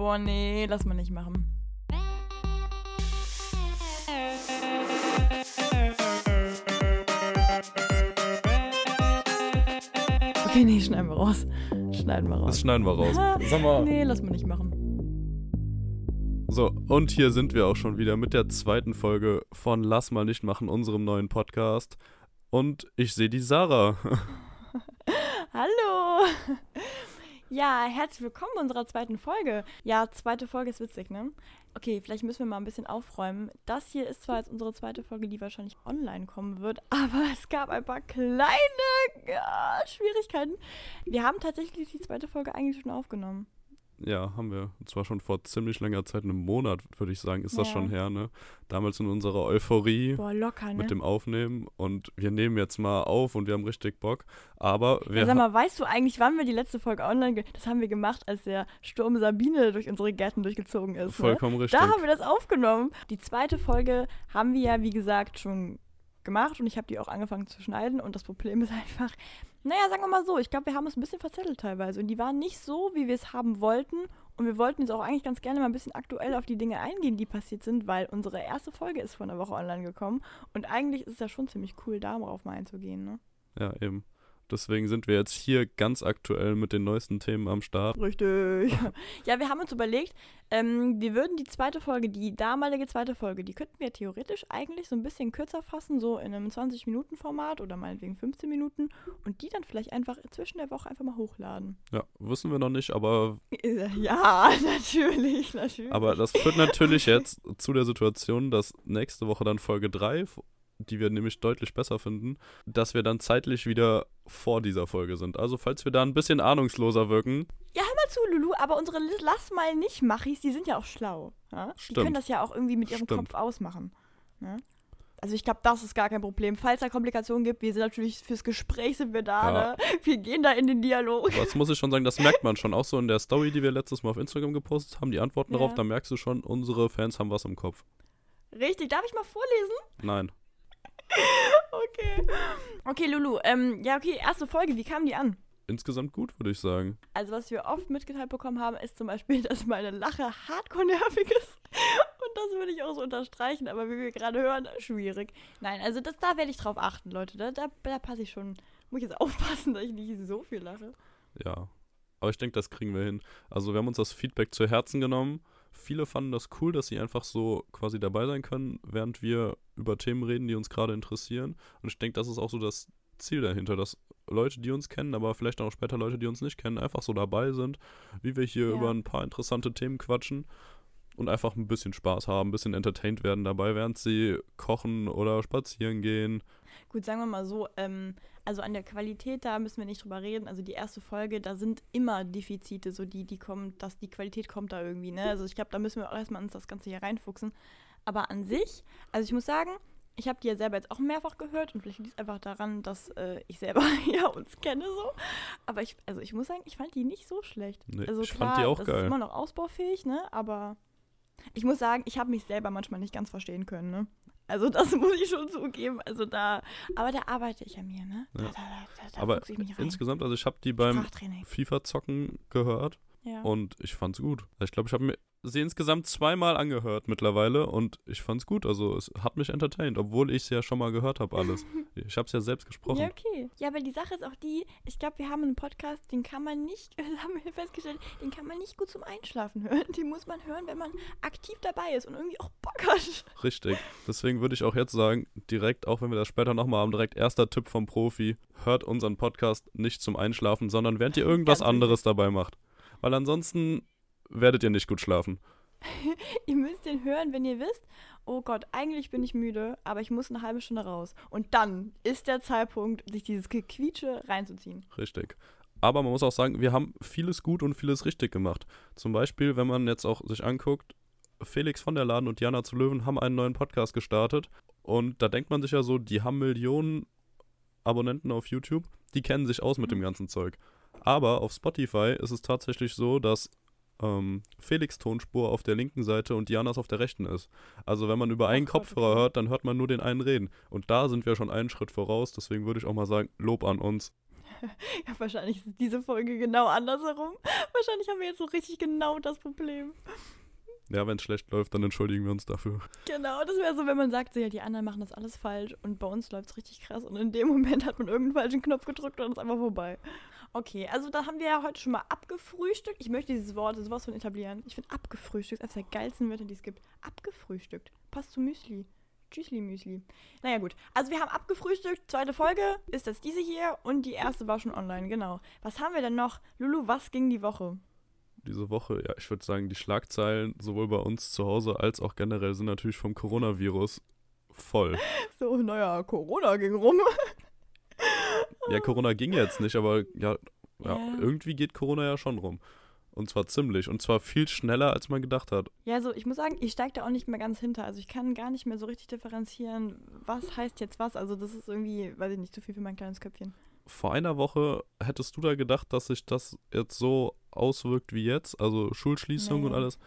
Boah, nee, lass mal nicht machen. Okay, nee, schneiden wir raus. Schneiden wir raus. Das schneiden wir raus. Sag mal. Nee, lass mal nicht machen. So, und hier sind wir auch schon wieder mit der zweiten Folge von Lass mal nicht machen, unserem neuen Podcast. Und ich sehe die Sarah. Hallo! Ja, herzlich willkommen unserer zweiten Folge. Ja, zweite Folge ist witzig, ne? Okay, vielleicht müssen wir mal ein bisschen aufräumen. Das hier ist zwar jetzt unsere zweite Folge, die wahrscheinlich online kommen wird, aber es gab ein paar kleine ja, Schwierigkeiten. Wir haben tatsächlich die zweite Folge eigentlich schon aufgenommen. Ja, haben wir. Und zwar schon vor ziemlich langer Zeit, einem Monat, würde ich sagen, ist das Ja. schon her, ne? Damals in unserer Euphorie Boah, locker, ne? mit dem Aufnehmen. Und wir nehmen jetzt mal auf und wir haben richtig Bock. Aber wir ja, sag mal, weißt du eigentlich, wann wir die letzte Folge online Das haben wir gemacht, als der Sturm Sabine durch unsere Gärten durchgezogen ist. Ne? vollkommen richtig. Da haben wir das aufgenommen. Die zweite Folge haben wir ja, wie gesagt, schon gemacht und ich habe die auch angefangen zu schneiden. Und das Problem ist einfach, naja, sagen wir mal so, ich glaube, wir haben uns ein bisschen verzettelt teilweise. Und die waren nicht so, wie wir es haben wollten. Und wir wollten jetzt auch eigentlich ganz gerne mal ein bisschen aktuell auf die Dinge eingehen, die passiert sind, weil unsere erste Folge ist vor einer Woche online gekommen. Und eigentlich ist es ja schon ziemlich cool, darauf mal einzugehen, ne? Ja, eben. Deswegen sind wir jetzt hier ganz aktuell mit den neuesten Themen am Start. Richtig. Ja, wir haben uns überlegt, ähm, wir würden die zweite Folge, die damalige zweite Folge, die könnten wir theoretisch eigentlich so ein bisschen kürzer fassen, so in einem 20-Minuten-Format oder meinetwegen 15 Minuten und die dann vielleicht einfach zwischen der Woche einfach mal hochladen. Ja, wissen wir noch nicht, aber, Ja, natürlich, natürlich. aber das führt natürlich jetzt zu der Situation, dass nächste Woche dann Folge 3, die wir nämlich deutlich besser finden, dass wir dann zeitlich wieder vor dieser Folge sind. Also falls wir da ein bisschen ahnungsloser wirken, ja, hör mal zu, Lulu, aber unsere Lass mal nicht Machis, die sind ja auch schlau. Ja? Die können das ja auch irgendwie mit ihrem Stimmt. Kopf ausmachen. Ne? Also ich glaube, das ist gar kein Problem. Falls da Komplikationen gibt, wir sind natürlich fürs Gespräch sind wir da, Ja. ne? Wir gehen da in den Dialog. Aber das muss ich schon sagen, das merkt man schon. Auch so in der Story, die wir letztes Mal auf Instagram gepostet haben, die Antworten Ja. darauf, da merkst du schon, unsere Fans haben was im Kopf. Richtig, darf ich mal vorlesen? Nein. Okay. Okay, Lulu, ähm, ja, okay, erste Folge, wie kam die an? Insgesamt gut, würde ich sagen. Also, was wir oft mitgeteilt bekommen haben, ist zum Beispiel, dass meine Lache hardcore nervig ist. Und das würde ich auch so unterstreichen, aber wie wir gerade hören, schwierig. Nein, also das, da werde ich drauf achten, Leute. Da, da, da passe ich schon. Muss ich jetzt aufpassen, dass ich nicht so viel lache. Ja. Aber ich denke, das kriegen wir hin. Also wir haben uns das Feedback zu Herzen genommen. Viele fanden das cool, dass sie einfach so quasi dabei sein können, während wir über Themen reden, die uns gerade interessieren. Und ich denke, das ist auch so das Ziel dahinter, dass Leute, die uns kennen, aber vielleicht auch später Leute, die uns nicht kennen, einfach so dabei sind, wie wir hier Ja. über ein paar interessante Themen quatschen und einfach ein bisschen Spaß haben, ein bisschen entertained werden dabei, während sie kochen oder spazieren gehen. Gut, sagen wir mal so, ähm, also an der Qualität, da müssen wir nicht drüber reden. Also die erste Folge, da sind immer Defizite, so die, die kommen, dass die Qualität kommt da irgendwie, ne? Also ich glaube, da müssen wir auch erstmal uns das Ganze hier reinfuchsen. Aber an sich, also ich muss sagen, ich habe die ja selber jetzt auch mehrfach gehört und vielleicht liegt es einfach daran, dass äh, ich selber ja uns kenne so. Aber ich, also ich muss sagen, ich fand die nicht so schlecht. Nee, also ich klar, fand die auch das geil. ist immer noch ausbaufähig, ne? Aber ich muss sagen, ich habe mich selber manchmal nicht ganz verstehen können, ne? Also das muss ich schon zugeben. Also da, aber da arbeite ich an mir, ne? Da, Ja. da, da, da Aber insgesamt, also ich habe die beim. FIFA-Zocken gehört Ja. Und ich fand's gut. Ich glaube, ich habe mir sie insgesamt zweimal angehört mittlerweile und ich fand's gut. Also es hat mich entertained, obwohl ich es ja schon mal gehört habe alles. Ich habe es ja selbst gesprochen. Ja, okay. Ja, aber die Sache ist auch die, ich glaube, wir haben einen Podcast, den kann man nicht, haben wir festgestellt, den kann man nicht gut zum Einschlafen hören. Den muss man hören, wenn man aktiv dabei ist und irgendwie auch Bock hat. Richtig. Deswegen würde ich auch jetzt sagen, direkt, auch wenn wir das später nochmal haben, direkt erster Tipp vom Profi, hört unseren Podcast nicht zum Einschlafen, sondern während ihr irgendwas Ganz anderes dabei macht. Weil ansonsten werdet ihr nicht gut schlafen. Ihr müsst den hören, wenn ihr wisst, oh Gott, eigentlich bin ich müde, aber ich muss eine halbe Stunde raus. Und dann ist der Zeitpunkt, sich dieses Gequietsche reinzuziehen. Richtig. Aber man muss auch sagen, wir haben vieles gut und vieles richtig gemacht. Zum Beispiel, wenn man jetzt auch sich anguckt, Felix von der Laden und Jana zu Löwen haben einen neuen Podcast gestartet. Und da denkt man sich ja so, die haben Millionen Abonnenten auf YouTube, die kennen sich aus mit dem ganzen Zeug. Aber auf Spotify ist es tatsächlich so, dass ähm, Felix Tonspur auf der linken Seite und Dianas auf der rechten ist. Also wenn man über einen Kopfhörer hört, dann hört man nur den einen reden. Und da sind wir schon einen Schritt voraus. Deswegen würde ich auch mal sagen, Lob an uns. ja, wahrscheinlich ist diese Folge genau andersherum. Wahrscheinlich haben wir jetzt so richtig genau das Problem. Ja, wenn es schlecht läuft, dann entschuldigen wir uns dafür. Genau, das wäre so, wenn man sagt, so, ja, die anderen machen das alles falsch und bei uns läuft es richtig krass und in dem Moment hat man irgendeinen falschen Knopf gedrückt und ist einfach vorbei. Okay, also da haben wir ja heute schon mal abgefrühstückt. Ich möchte dieses Wort, sowas von etablieren. Ich finde abgefrühstückt eines der geilsten Wörter, die es gibt. Abgefrühstückt. Passt zu Müsli. Tschüssli Müsli. Naja, gut. Also wir haben abgefrühstückt. Zweite Folge ist das diese hier und die erste war schon online, genau. Was haben wir denn noch? Lulu, was ging die Woche? Diese Woche, ja, ich würde sagen, die Schlagzeilen sowohl bei uns zu Hause als auch generell sind natürlich vom Coronavirus voll. So, naja, Corona ging rum. Ja, Corona ging jetzt nicht, aber ja, ja, Ja. irgendwie geht Corona ja schon rum. Und zwar ziemlich. Und zwar viel schneller, als man gedacht hat. Ja, also ich muss sagen, ich steige da auch nicht mehr ganz hinter. Also ich kann gar nicht mehr so richtig differenzieren, was heißt jetzt was. Also das ist irgendwie, weiß ich nicht, zu viel für mein kleines Köpfchen. Vor einer Woche hättest du da gedacht, dass sich das jetzt so auswirkt wie jetzt? Also Schulschließung Nee. und alles?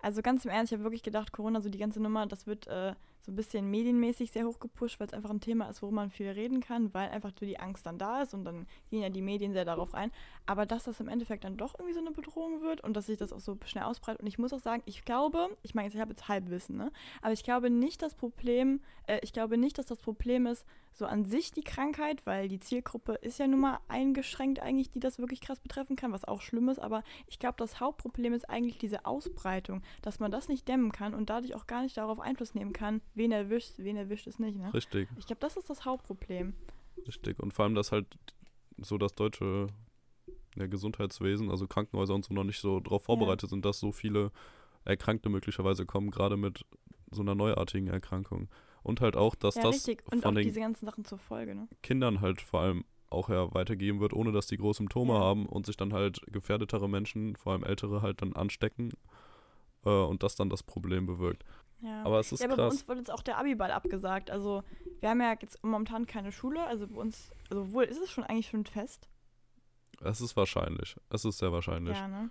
Also ganz im Ernst, ich habe wirklich gedacht, Corona, so die ganze Nummer, das wird äh, so ein bisschen medienmäßig sehr hoch gepusht, weil es einfach ein Thema ist, worüber man viel reden kann, weil einfach so die Angst dann da ist und dann gehen ja die Medien sehr darauf ein. Aber dass das im Endeffekt dann doch irgendwie so eine Bedrohung wird und dass sich das auch so schnell ausbreitet. Und ich muss auch sagen, ich glaube, ich meine, ich habe jetzt Halbwissen, ne? Aber ich glaube nicht das Problem, äh, ich glaube nicht, dass das Problem ist, so an sich die Krankheit, weil die Zielgruppe ist ja nun mal eingeschränkt eigentlich, die das wirklich krass betreffen kann, was auch schlimm ist. Aber ich glaube, das Hauptproblem ist eigentlich diese Ausbreitung, dass man das nicht dämmen kann und dadurch auch gar nicht darauf Einfluss nehmen kann, wen erwischt, wen erwischt es nicht. Ne? Richtig, Ich glaube, das ist das Hauptproblem. richtig. Und vor allem, dass halt so das deutsche ja, Gesundheitswesen, also Krankenhäuser und so noch nicht so darauf vorbereitet sind, dass so viele Erkrankte möglicherweise kommen, gerade mit so einer neuartigen Erkrankung. Und halt auch, dass ja, das richtig. Und auch von den diese ganzen Sachen zur Folge. Ne? Kindern halt vor allem auch ja weitergeben wird, ohne dass die große Symptome Ja. haben und sich dann halt gefährdetere Menschen, vor allem ältere, halt dann anstecken äh, und das dann das Problem bewirkt. Ja. Aber es ist ja, aber bei krass. uns wurde jetzt auch der Abiball abgesagt. Also wir haben ja jetzt momentan keine Schule. Also bei uns, also wohl ist es schon eigentlich schon fest. Es ist wahrscheinlich. Es ist sehr wahrscheinlich. Ja, ne?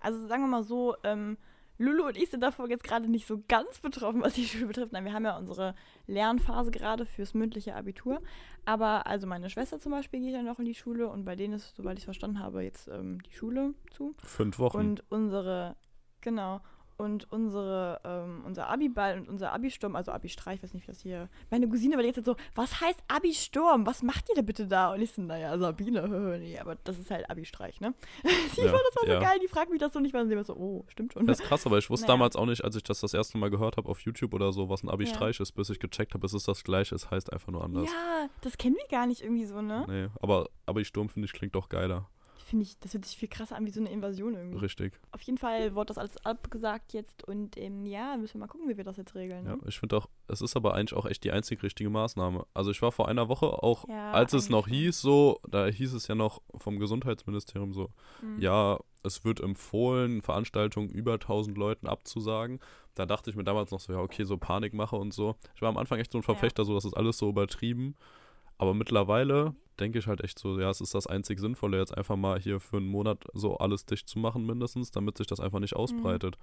Also sagen wir mal so, ähm, Lulu und ich sind davor jetzt gerade nicht so ganz betroffen, was die Schule betrifft. Nein, wir haben ja unsere Lernphase gerade fürs mündliche Abitur. Aber also meine Schwester zum Beispiel geht ja noch in die Schule und bei denen ist, soweit ich es verstanden habe, jetzt ähm, die Schule zu. Fünf Wochen. Und unsere, genau, und unsere, ähm, unser Abiball und unser Abi-Sturm, also Abi-Streich, ich weiß nicht, wie das hier. Meine Cousine war jetzt so, was heißt Abi-Sturm? Was macht ihr da bitte da? Und ich so, naja, Sabine, nee, aber das ist halt Abi-Streich, ne? Sie Ja, fand das war so ja. geil, die fragt mich das so nicht, weil sie immer so, oh, stimmt schon. Das ist krass, aber ich wusste Naja. damals auch nicht, als ich das das erste Mal gehört habe auf YouTube oder so, was ein Abi-Streich ist, bis ich gecheckt habe, es ist das gleiche, es heißt einfach nur anders. Ja, das kennen wir gar nicht irgendwie so, ne? Nee, aber Abi-Sturm finde ich klingt doch geiler. Finde ich, das hört sich viel krasser an wie so eine Invasion irgendwie. Richtig. Auf jeden Fall wurde das alles abgesagt jetzt und ähm, ja, müssen wir mal gucken, wie wir das jetzt regeln. Ja, Ne? ich finde auch, es ist aber eigentlich auch echt die einzig richtige Maßnahme. Also ich war vor einer Woche auch, Ja, als es noch hieß, so, da hieß es ja noch vom Gesundheitsministerium so, Mhm. ja, es wird empfohlen, Veranstaltungen über 1000 Leuten abzusagen. Da dachte ich mir damals noch so, ja, okay, so Panikmache und so. Ich war am Anfang echt so ein Verfechter, so, das ist alles so übertrieben. Aber mittlerweile denke ich halt echt so, ja, es ist das einzig Sinnvolle, jetzt einfach mal hier für einen Monat so alles dicht zu machen, mindestens, damit sich das einfach nicht Mhm. ausbreitet.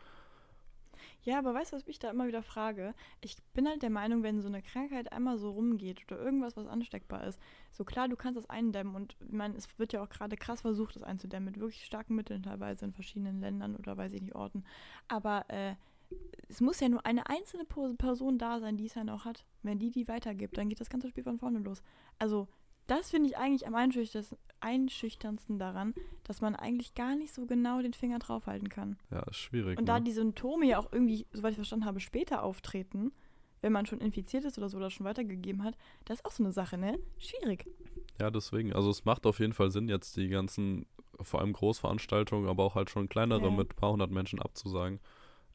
Ja, aber weißt du, was ich da immer wieder frage? Ich bin halt der Meinung, wenn so eine Krankheit einmal so rumgeht oder irgendwas, was ansteckbar ist, so klar, du kannst das eindämmen und ich meine, es wird ja auch gerade krass versucht, das einzudämmen mit wirklich starken Mitteln teilweise in verschiedenen Ländern oder weiß ich nicht, Orten. Aber äh, es muss ja nur eine einzelne Person da sein, die es dann auch hat. Wenn die die weitergibt, dann geht das ganze Spiel von vorne los. Also das finde ich eigentlich am einschüchternsten, daran, dass man eigentlich gar nicht so genau den Finger draufhalten kann. Ja, ist schwierig. Und da ne? die Symptome ja auch irgendwie, soweit ich verstanden habe, später auftreten, wenn man schon infiziert ist oder so oder schon weitergegeben hat, das ist auch so eine Sache, ne? Schwierig. Ja, deswegen. Also es macht auf jeden Fall Sinn, jetzt die ganzen, vor allem Großveranstaltungen, aber auch halt schon kleinere Ja. mit ein paar hundert Menschen abzusagen.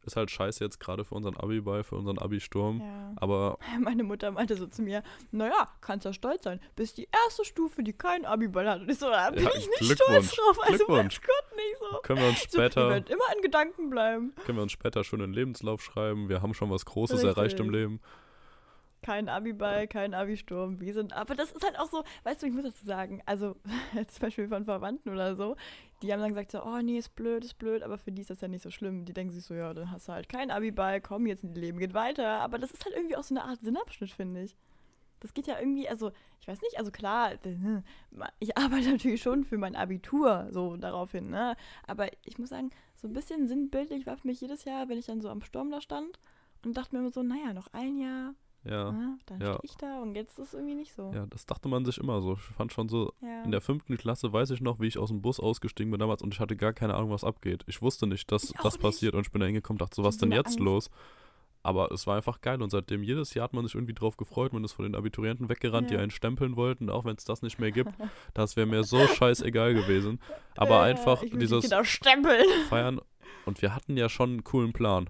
Ist halt scheiße jetzt gerade für unseren Abi-Ball, für unseren Abi-Sturm. Ja. Aber Meine Mutter meinte so zu mir, naja, kannst ja stolz sein, bist die erste Stufe, die keinen Abiball hat. Und ich so, da bin Ja, ich nicht stolz drauf. Also weiß Gott nicht so. können wir uns So, später, werdet immer in Gedanken bleiben. können wir uns später schon einen Lebenslauf schreiben. Wir haben schon was Großes Richtig. erreicht im Leben. Kein Abiball, kein Abisturm. Wir sind, aber das ist halt auch so, weißt du, ich muss dazu sagen, also zum Beispiel von Verwandten oder so, die haben dann gesagt so, oh nee, ist blöd, ist blöd, aber für die ist das ja nicht so schlimm. Die denken sich so, ja, dann hast du halt kein Abiball, komm, jetzt Leben geht weiter. Aber das ist halt irgendwie auch so eine Art Sinnabschnitt, finde ich. Das geht ja irgendwie, also ich weiß nicht, also klar, ich arbeite natürlich schon für mein Abitur so daraufhin, ne? Aber ich muss sagen, so ein bisschen sinnbildlich war für mich jedes Jahr, wenn ich dann so am Sturm da stand und dachte mir immer so, naja, noch ein Jahr, ja. ne? dann ja. stehe ich da und jetzt ist es irgendwie nicht so. Ja, das dachte man sich immer so. Ich fand schon so, Ja. in der fünften Klasse weiß ich noch, wie ich aus dem Bus ausgestiegen bin damals und ich hatte gar keine Ahnung, was abgeht. Ich wusste nicht, dass Ich das nicht. passiert und ich bin da hingekommen und dachte so, was denn jetzt Angst. los? Aber es war einfach geil und seitdem jedes Jahr hat man sich irgendwie drauf gefreut. Man ist von den Abiturienten weggerannt, die Ja. einen stempeln wollten, auch wenn es das nicht mehr gibt. Das wäre mir so scheißegal gewesen. Aber Äh, einfach dieses Die stempeln. Feiern und wir hatten ja schon einen coolen Plan.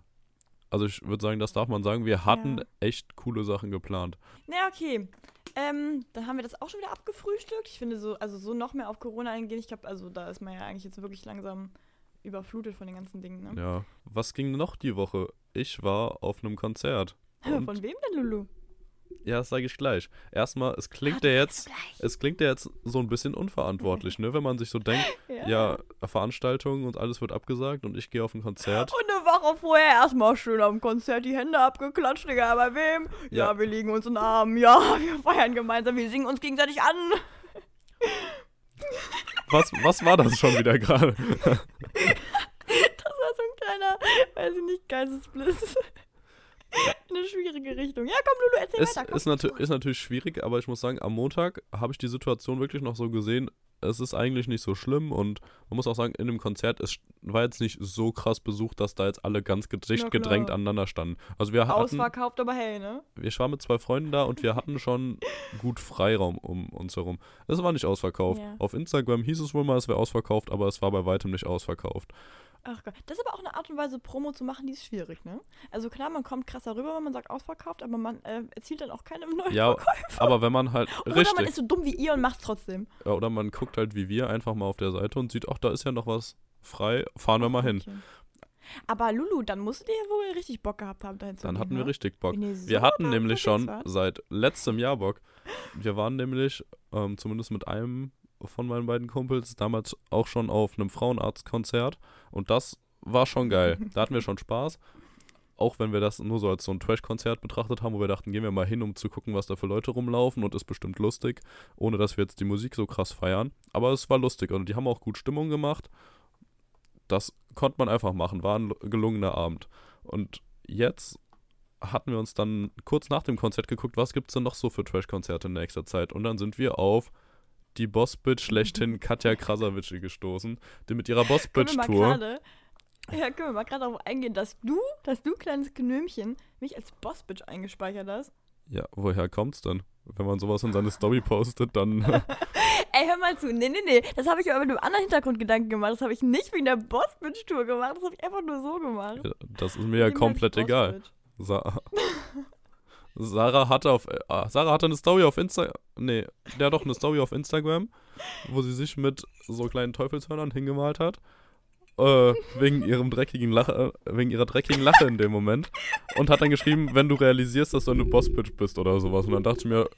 Also ich würde sagen, das darf man sagen, wir hatten Ja. echt coole Sachen geplant. Na, okay. Ähm, dann haben wir das auch schon wieder abgefrühstückt. Ich finde so, also so noch mehr auf Corona eingehen. Ich glaube, also da ist man ja eigentlich jetzt wirklich langsam überflutet von den ganzen Dingen, ne? Ja. Was ging noch die Woche? Ich war auf einem Konzert. Von wem denn, Lulu? Ja, das sage ich gleich. Erstmal, es klingt ja jetzt, es klingt ja jetzt so ein bisschen unverantwortlich, ne? Wenn man sich so denkt, ja, Veranstaltungen und alles wird abgesagt und ich gehe auf ein Konzert. Und eine Woche vorher erstmal schön am Konzert die Hände abgeklatscht, Digga. Bei wem? Ja, Ja. wir liegen uns in den Armen. Ja, wir feiern gemeinsam. Wir singen uns gegenseitig an. Was, was war das schon wieder gerade? Das war so ein kleiner, weiß ich nicht, Geistesblitz. In eine schwierige Richtung. Ja, komm, Lulu, erzähl Ist, weiter. Komm. ist, natür ist natürlich schwierig, aber ich muss sagen, am Montag habe ich die Situation wirklich noch so gesehen, es ist eigentlich nicht so schlimm und man muss auch sagen, in dem Konzert, es war jetzt nicht so krass besucht, dass da jetzt alle ganz dicht gedrängt aneinander standen. Also wir hatten, Ausverkauft, aber hey, ne? ich war mit zwei Freunden da und wir hatten schon gut Freiraum um uns herum. Es war nicht ausverkauft. Ja. Auf Instagram hieß es wohl mal, es wäre ausverkauft, aber es war bei weitem nicht ausverkauft. Ach Gott. Das ist aber auch eine Art und Weise, Promo zu machen, die ist schwierig, ne? Also klar, man kommt krasser rüber, wenn man sagt ausverkauft, aber man äh, erzielt dann auch keine neuen Ja, aber wenn man halt Oder man richtig ist so dumm wie ihr und macht's trotzdem. Ja, oder man guckt halt wie wir einfach mal auf der Seite und sieht, ach, da ist ja noch was frei, fahren wir mal hin. Okay. Aber Lulu, dann musstet ihr ja wohl richtig Bock gehabt haben, dahin zu Dann gehen, hatten wir ne? richtig Bock. So Wir hatten nämlich schon wart. seit letztem Jahr Bock. Wir waren nämlich, ähm, zumindest mit einem von meinen beiden Kumpels, damals auch schon auf einem Frauenarztkonzert. Und das war schon geil. Da hatten wir schon Spaß. Auch wenn wir das nur so als so ein Trash-Konzert betrachtet haben, wo wir dachten, gehen wir mal hin, um zu gucken, was da für Leute rumlaufen und ist bestimmt lustig, ohne dass wir jetzt die Musik so krass feiern. Aber es war lustig und die haben auch gut Stimmung gemacht. Das konnte man einfach machen, war ein gelungener Abend. Und jetzt hatten wir uns dann kurz nach dem Konzert geguckt, was gibt's denn noch so für Trash-Konzerte in nächster Zeit? Und dann sind wir auf die Bossbitch schlechthin Katja Krasavici gestoßen, die mit ihrer Bossbitch-Tour. gerade ja, können wir mal gerade darauf eingehen, dass du, dass du, kleines Gnömchen, mich als Bossbitch eingespeichert hast. Ja, woher kommt's denn? Wenn man sowas in seine Story postet, dann. Ey, hör mal zu. Nee, nee, nee. Das habe ich aber mit einem anderen Hintergrundgedanken gemacht. Das habe ich nicht wegen der Bossbitch-Tour gemacht. Das habe ich einfach nur so gemacht. das ist mir ja komplett egal. Sa Sarah hatte auf äh, Sarah hatte eine Story auf Insta nee, der hat doch eine Story auf Instagram, wo sie sich mit so kleinen Teufelshörnern hingemalt hat. Äh, wegen ihrem dreckigen Lache, äh, wegen ihrer dreckigen Lache in dem Moment und hat dann geschrieben, wenn du realisierst, dass du eine Bossbitch bist oder sowas und dann dachte ich mir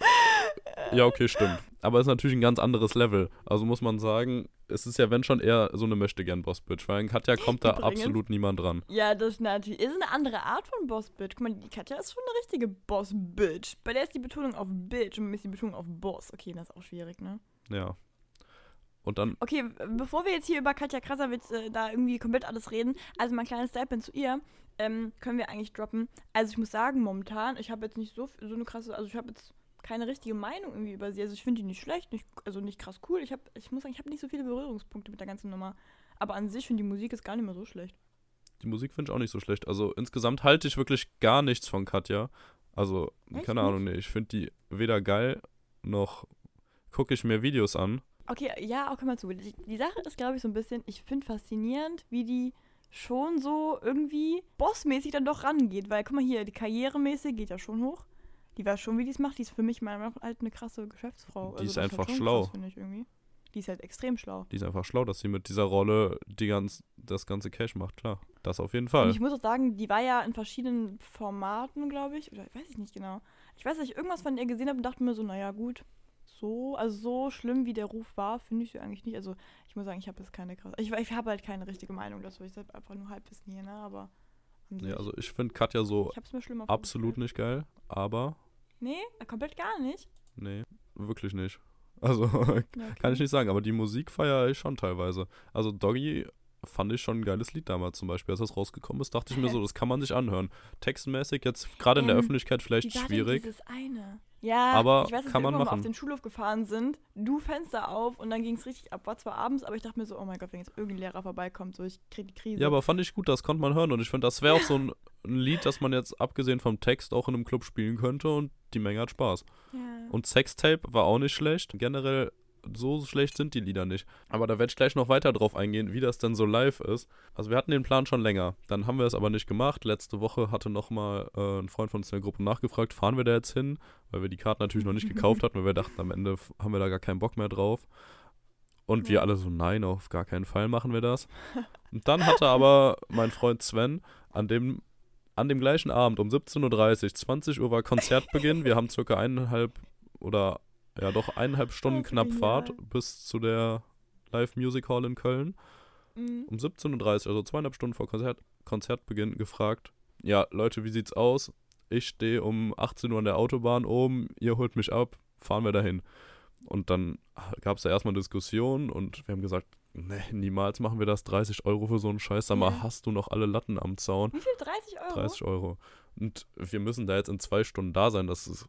ja, okay, stimmt. Aber es ist natürlich ein ganz anderes Level. Also muss man sagen, es ist ja wenn schon eher so eine möchte gern Bossbitch, weil in Katja kommt da Übrigens- absolut niemand dran. Ja, das ist natürlich. Ist eine andere Art von Bossbitch. Guck mal, die Katja ist schon eine richtige Bossbitch. Bei der ist die Betonung auf Bitch und bei mir ist die Betonung auf Boss. Okay, das ist auch schwierig, ne? Ja. Und dann Okay, bevor wir jetzt hier über Katja Krasavitz äh, da irgendwie komplett alles reden, also mein kleines Statement zu ihr, ähm, können wir eigentlich droppen. Also ich muss sagen, momentan, ich habe jetzt nicht so, so eine krasse, also ich habe jetzt keine richtige Meinung irgendwie über sie. Also ich finde die nicht schlecht, nicht, also nicht krass cool. Ich, hab, ich muss sagen, ich habe nicht so viele Berührungspunkte mit der ganzen Nummer. Aber an sich finde die Musik ist gar nicht mehr so schlecht. Die Musik finde ich auch nicht so schlecht. Also insgesamt halte ich wirklich gar nichts von Katja. Also, Echt keine Ahnung, nee, ich finde die weder geil noch gucke ich mir Videos an. Okay, ja, auch mal zu. Die, die Sache ist, glaube ich, so ein bisschen, ich finde faszinierend, wie die schon so irgendwie bossmäßig dann doch rangeht. Weil, guck mal hier, die karrieremäßig geht ja schon hoch. Die weiß schon, wie die es macht. Die ist für mich meiner Meinung nach halt eine krasse Geschäftsfrau. Also Die ist das einfach schon schlau. Krass, ich irgendwie. Die ist halt extrem schlau. Die ist einfach schlau, dass sie mit dieser Rolle die ganz, das ganze Cash macht, klar. Das auf jeden Und Fall. ich muss auch sagen, die war ja in verschiedenen Formaten, glaube ich. Oder weiß ich nicht genau. Ich weiß, dass ich irgendwas von ihr gesehen habe und dachte mir so, naja, gut. So, also so schlimm wie der Ruf war, finde ich sie eigentlich nicht. Also ich muss sagen, ich habe jetzt keine krasse. Ich, ich habe halt keine richtige Meinung dazu. Ich sage einfach nur Halbwissen hier, ne? Aber an Ja, also ich finde Katja so absolut nicht geil, aber Nee, komplett gar nicht. Nee, wirklich nicht. Also, okay. kann ich nicht sagen, aber die Musik feiere ich schon teilweise. Also, Doggy fand ich schon ein geiles Lied damals zum Beispiel. Als das rausgekommen ist, dachte ich mir so, das kann man sich anhören. Textmäßig jetzt gerade in der Ähm, Öffentlichkeit vielleicht schwierig. Dieses eine? Ja, Aber ich weiß, dass kann wir man machen. auf den Schulhof gefahren sind, du Fenster auf und dann ging es richtig ab. War zwar abends, aber ich dachte mir so, oh mein Gott, wenn jetzt irgendein Lehrer vorbeikommt, so ich krieg die Krise. Ja, aber fand ich gut, das konnte man hören. Und ich finde, das wäre auch so ein, ein Lied, das man jetzt abgesehen vom Text auch in einem Club spielen könnte und die Menge hat Spaß. ja. Und Sextape war auch nicht schlecht. Generell so schlecht sind die Lieder nicht. Aber da werde ich gleich noch weiter drauf eingehen, wie das denn so live ist. Also wir hatten den Plan schon länger. Dann haben wir es aber nicht gemacht. Letzte Woche hatte nochmal äh, ein Freund von uns in der Gruppe nachgefragt, fahren wir da jetzt hin? Weil wir die Karten natürlich noch nicht gekauft hatten, weil wir dachten, am Ende haben wir da gar keinen Bock mehr drauf. Und wir alle so, nein, auf gar keinen Fall machen wir das. Und dann hatte aber mein Freund Sven an dem, an dem gleichen Abend um 17.30 Uhr, 20 Uhr war Konzertbeginn. Wir haben circa eineinhalb oder ja doch eineinhalb Stunden so knapp Fahrt bis zu der Live Music Hall in Köln. Mhm. Um 17.30 Uhr, also zweieinhalb Stunden vor Konzert, Konzertbeginn, gefragt, ja, Leute, wie sieht's aus? Ich stehe um 18 Uhr an der Autobahn oben, ihr holt mich ab, fahren wir dahin. Und dann gab es da erstmal Diskussionen und wir haben gesagt, nee, niemals machen wir das, 30 Euro für so einen Scheiß, sag mal, Ja. hast du noch alle Latten am Zaun? Wie viel? 30 Euro? 30 Euro. Und wir müssen da jetzt in zwei Stunden da sein. Das ist,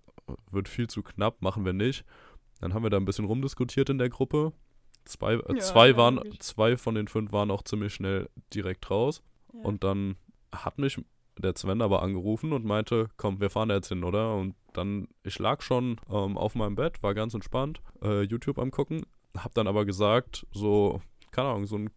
wird viel zu knapp, machen wir nicht. Dann haben wir da ein bisschen rumdiskutiert in der Gruppe. Zwei, äh, Ja, zwei, waren, zwei von den fünf waren auch ziemlich schnell direkt raus. Ja. Und dann hat mich der Sven aber angerufen und meinte, komm, wir fahren da jetzt hin, oder? Und dann, ich lag schon ähm, auf meinem Bett, war ganz entspannt, äh, YouTube am gucken, hab dann aber gesagt, so, keine Ahnung, so ein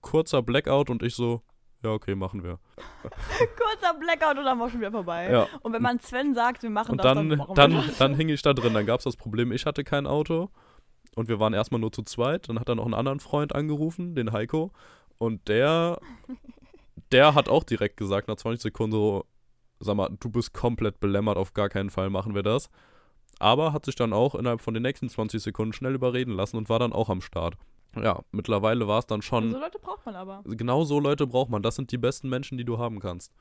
kurzer Blackout und ich so, ja, okay, machen wir. Kurzer Blackout und dann war schon wieder vorbei. Ja. Und wenn man Sven sagt, wir machen Und das, dann, machen wir dann, das. dann hing ich da drin. Dann gab es das Problem, ich hatte kein Auto und wir waren erstmal nur zu zweit. Dann hat er noch einen anderen Freund angerufen, den Heiko. Und der, der hat auch direkt gesagt, nach 20 Sekunden so, sag mal, du bist komplett belämmert, auf gar keinen Fall machen wir das. Aber hat sich dann auch innerhalb von den nächsten 20 Sekunden schnell überreden lassen und war dann auch am Start. Ja, mittlerweile war es dann schon so Leute braucht man aber. genau so Leute braucht man. Das sind die besten Menschen, die du haben kannst.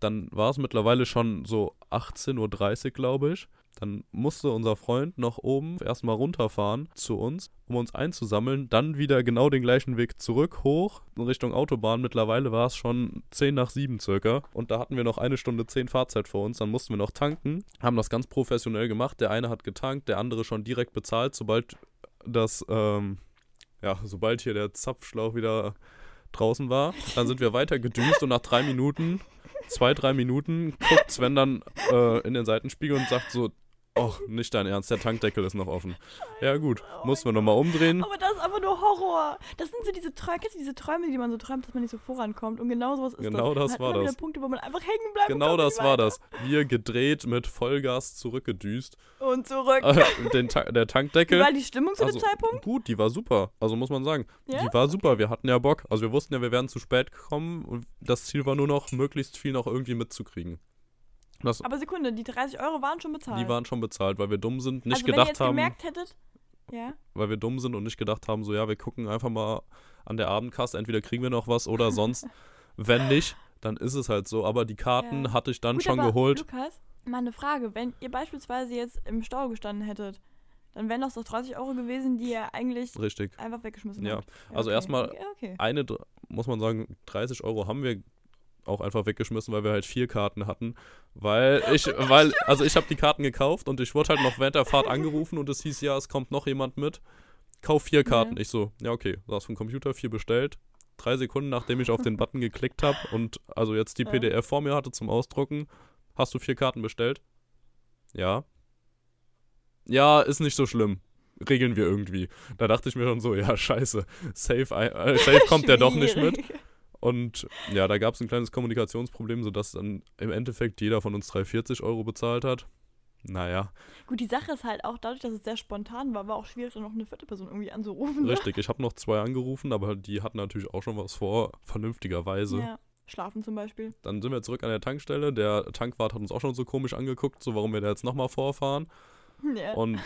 Dann war es mittlerweile schon so 18.30 Uhr, glaube ich. Dann musste unser Freund noch oben erstmal runterfahren zu uns, um uns einzusammeln. Dann wieder genau den gleichen Weg zurück, hoch in Richtung Autobahn. Mittlerweile war es schon 10 nach 7 circa. Und da hatten wir noch eine Stunde 10 Fahrzeit vor uns. Dann mussten wir noch tanken. Haben das ganz professionell gemacht. Der eine hat getankt, der andere schon direkt bezahlt, sobald das, ähm, ja, sobald hier der Zapfschlauch wieder draußen war. Dann sind wir weiter gedüst und nach drei Minuten, zwei, drei Minuten, guckt Sven dann äh, in den Seitenspiegel und sagt so, oh, nicht dein Ernst, der Tankdeckel ist noch offen. Ja gut, Oh mussten wir nochmal umdrehen. Aber das ist einfach nur Horror. Das sind so diese du diese Träume, die man so träumt, dass man nicht so vorankommt? Und genau sowas ist Genau das. das man hat war das. Punkte, wo man einfach hängen bleibt. Genau das war das. Wir gedreht mit Vollgas zurückgedüst. Und zurück. Äh, den Ta der Wie Tankdeckel. war die Stimmung zu Also, dem Zeitpunkt? gut, die war super. Also muss man sagen. Ja? Die war super. Wir hatten ja Bock. Also wir wussten ja, wir werden zu spät kommen. Und das Ziel war nur noch, möglichst viel noch irgendwie mitzukriegen. Das, Aber Sekunde, die 30 Euro waren schon bezahlt. die waren schon bezahlt, weil wir dumm sind, nicht also wenn ihr gedacht jetzt haben. gemerkt hättet, ja, weil wir dumm sind und nicht gedacht haben, so ja, wir gucken einfach mal an der Abendkasse, entweder kriegen wir noch was oder sonst. Wenn nicht, dann ist es halt so. Aber die Karten Ja. hatte ich dann Gut, schon geholt. Lukas, mal eine Frage. Wenn ihr beispielsweise jetzt im Stau gestanden hättet, dann wären das doch 30 Euro gewesen, die ihr eigentlich Richtig. einfach weggeschmissen Ja, habt. also okay. erstmal- Okay. Eine, muss man sagen, 30 Euro haben wir auch einfach weggeschmissen, weil wir halt vier Karten hatten. Weil ich, weil, also ich habe die Karten gekauft und ich wurde halt noch während der Fahrt angerufen und es hieß, ja, es kommt noch jemand mit. Kauf vier Karten. Ich so, ja, okay, saß vom Computer, vier bestellt. Drei Sekunden, nachdem ich auf den Button geklickt habe und also jetzt die Ja. PDF vor mir hatte zum Ausdrucken, hast du vier Karten bestellt? Ja. Ja, ist nicht so schlimm. Regeln wir irgendwie. Da dachte ich mir schon so, ja, scheiße. Safe, äh, safe kommt der doch nicht mit. Und ja, da gab es ein kleines Kommunikationsproblem, sodass dann im Endeffekt jeder von uns 340 Euro bezahlt hat. Naja, Gut, die Sache ist halt auch, dadurch, dass es sehr spontan war, war auch schwierig, dann noch eine vierte Person irgendwie anzurufen. ne? richtig. Ich habe noch zwei angerufen, aber die hatten natürlich auch schon was vor, vernünftigerweise. Ja. Schlafen zum Beispiel. Dann sind wir zurück an der Tankstelle. Der Tankwart hat uns auch schon so komisch angeguckt, so warum wir da jetzt nochmal vorfahren. Ja. Und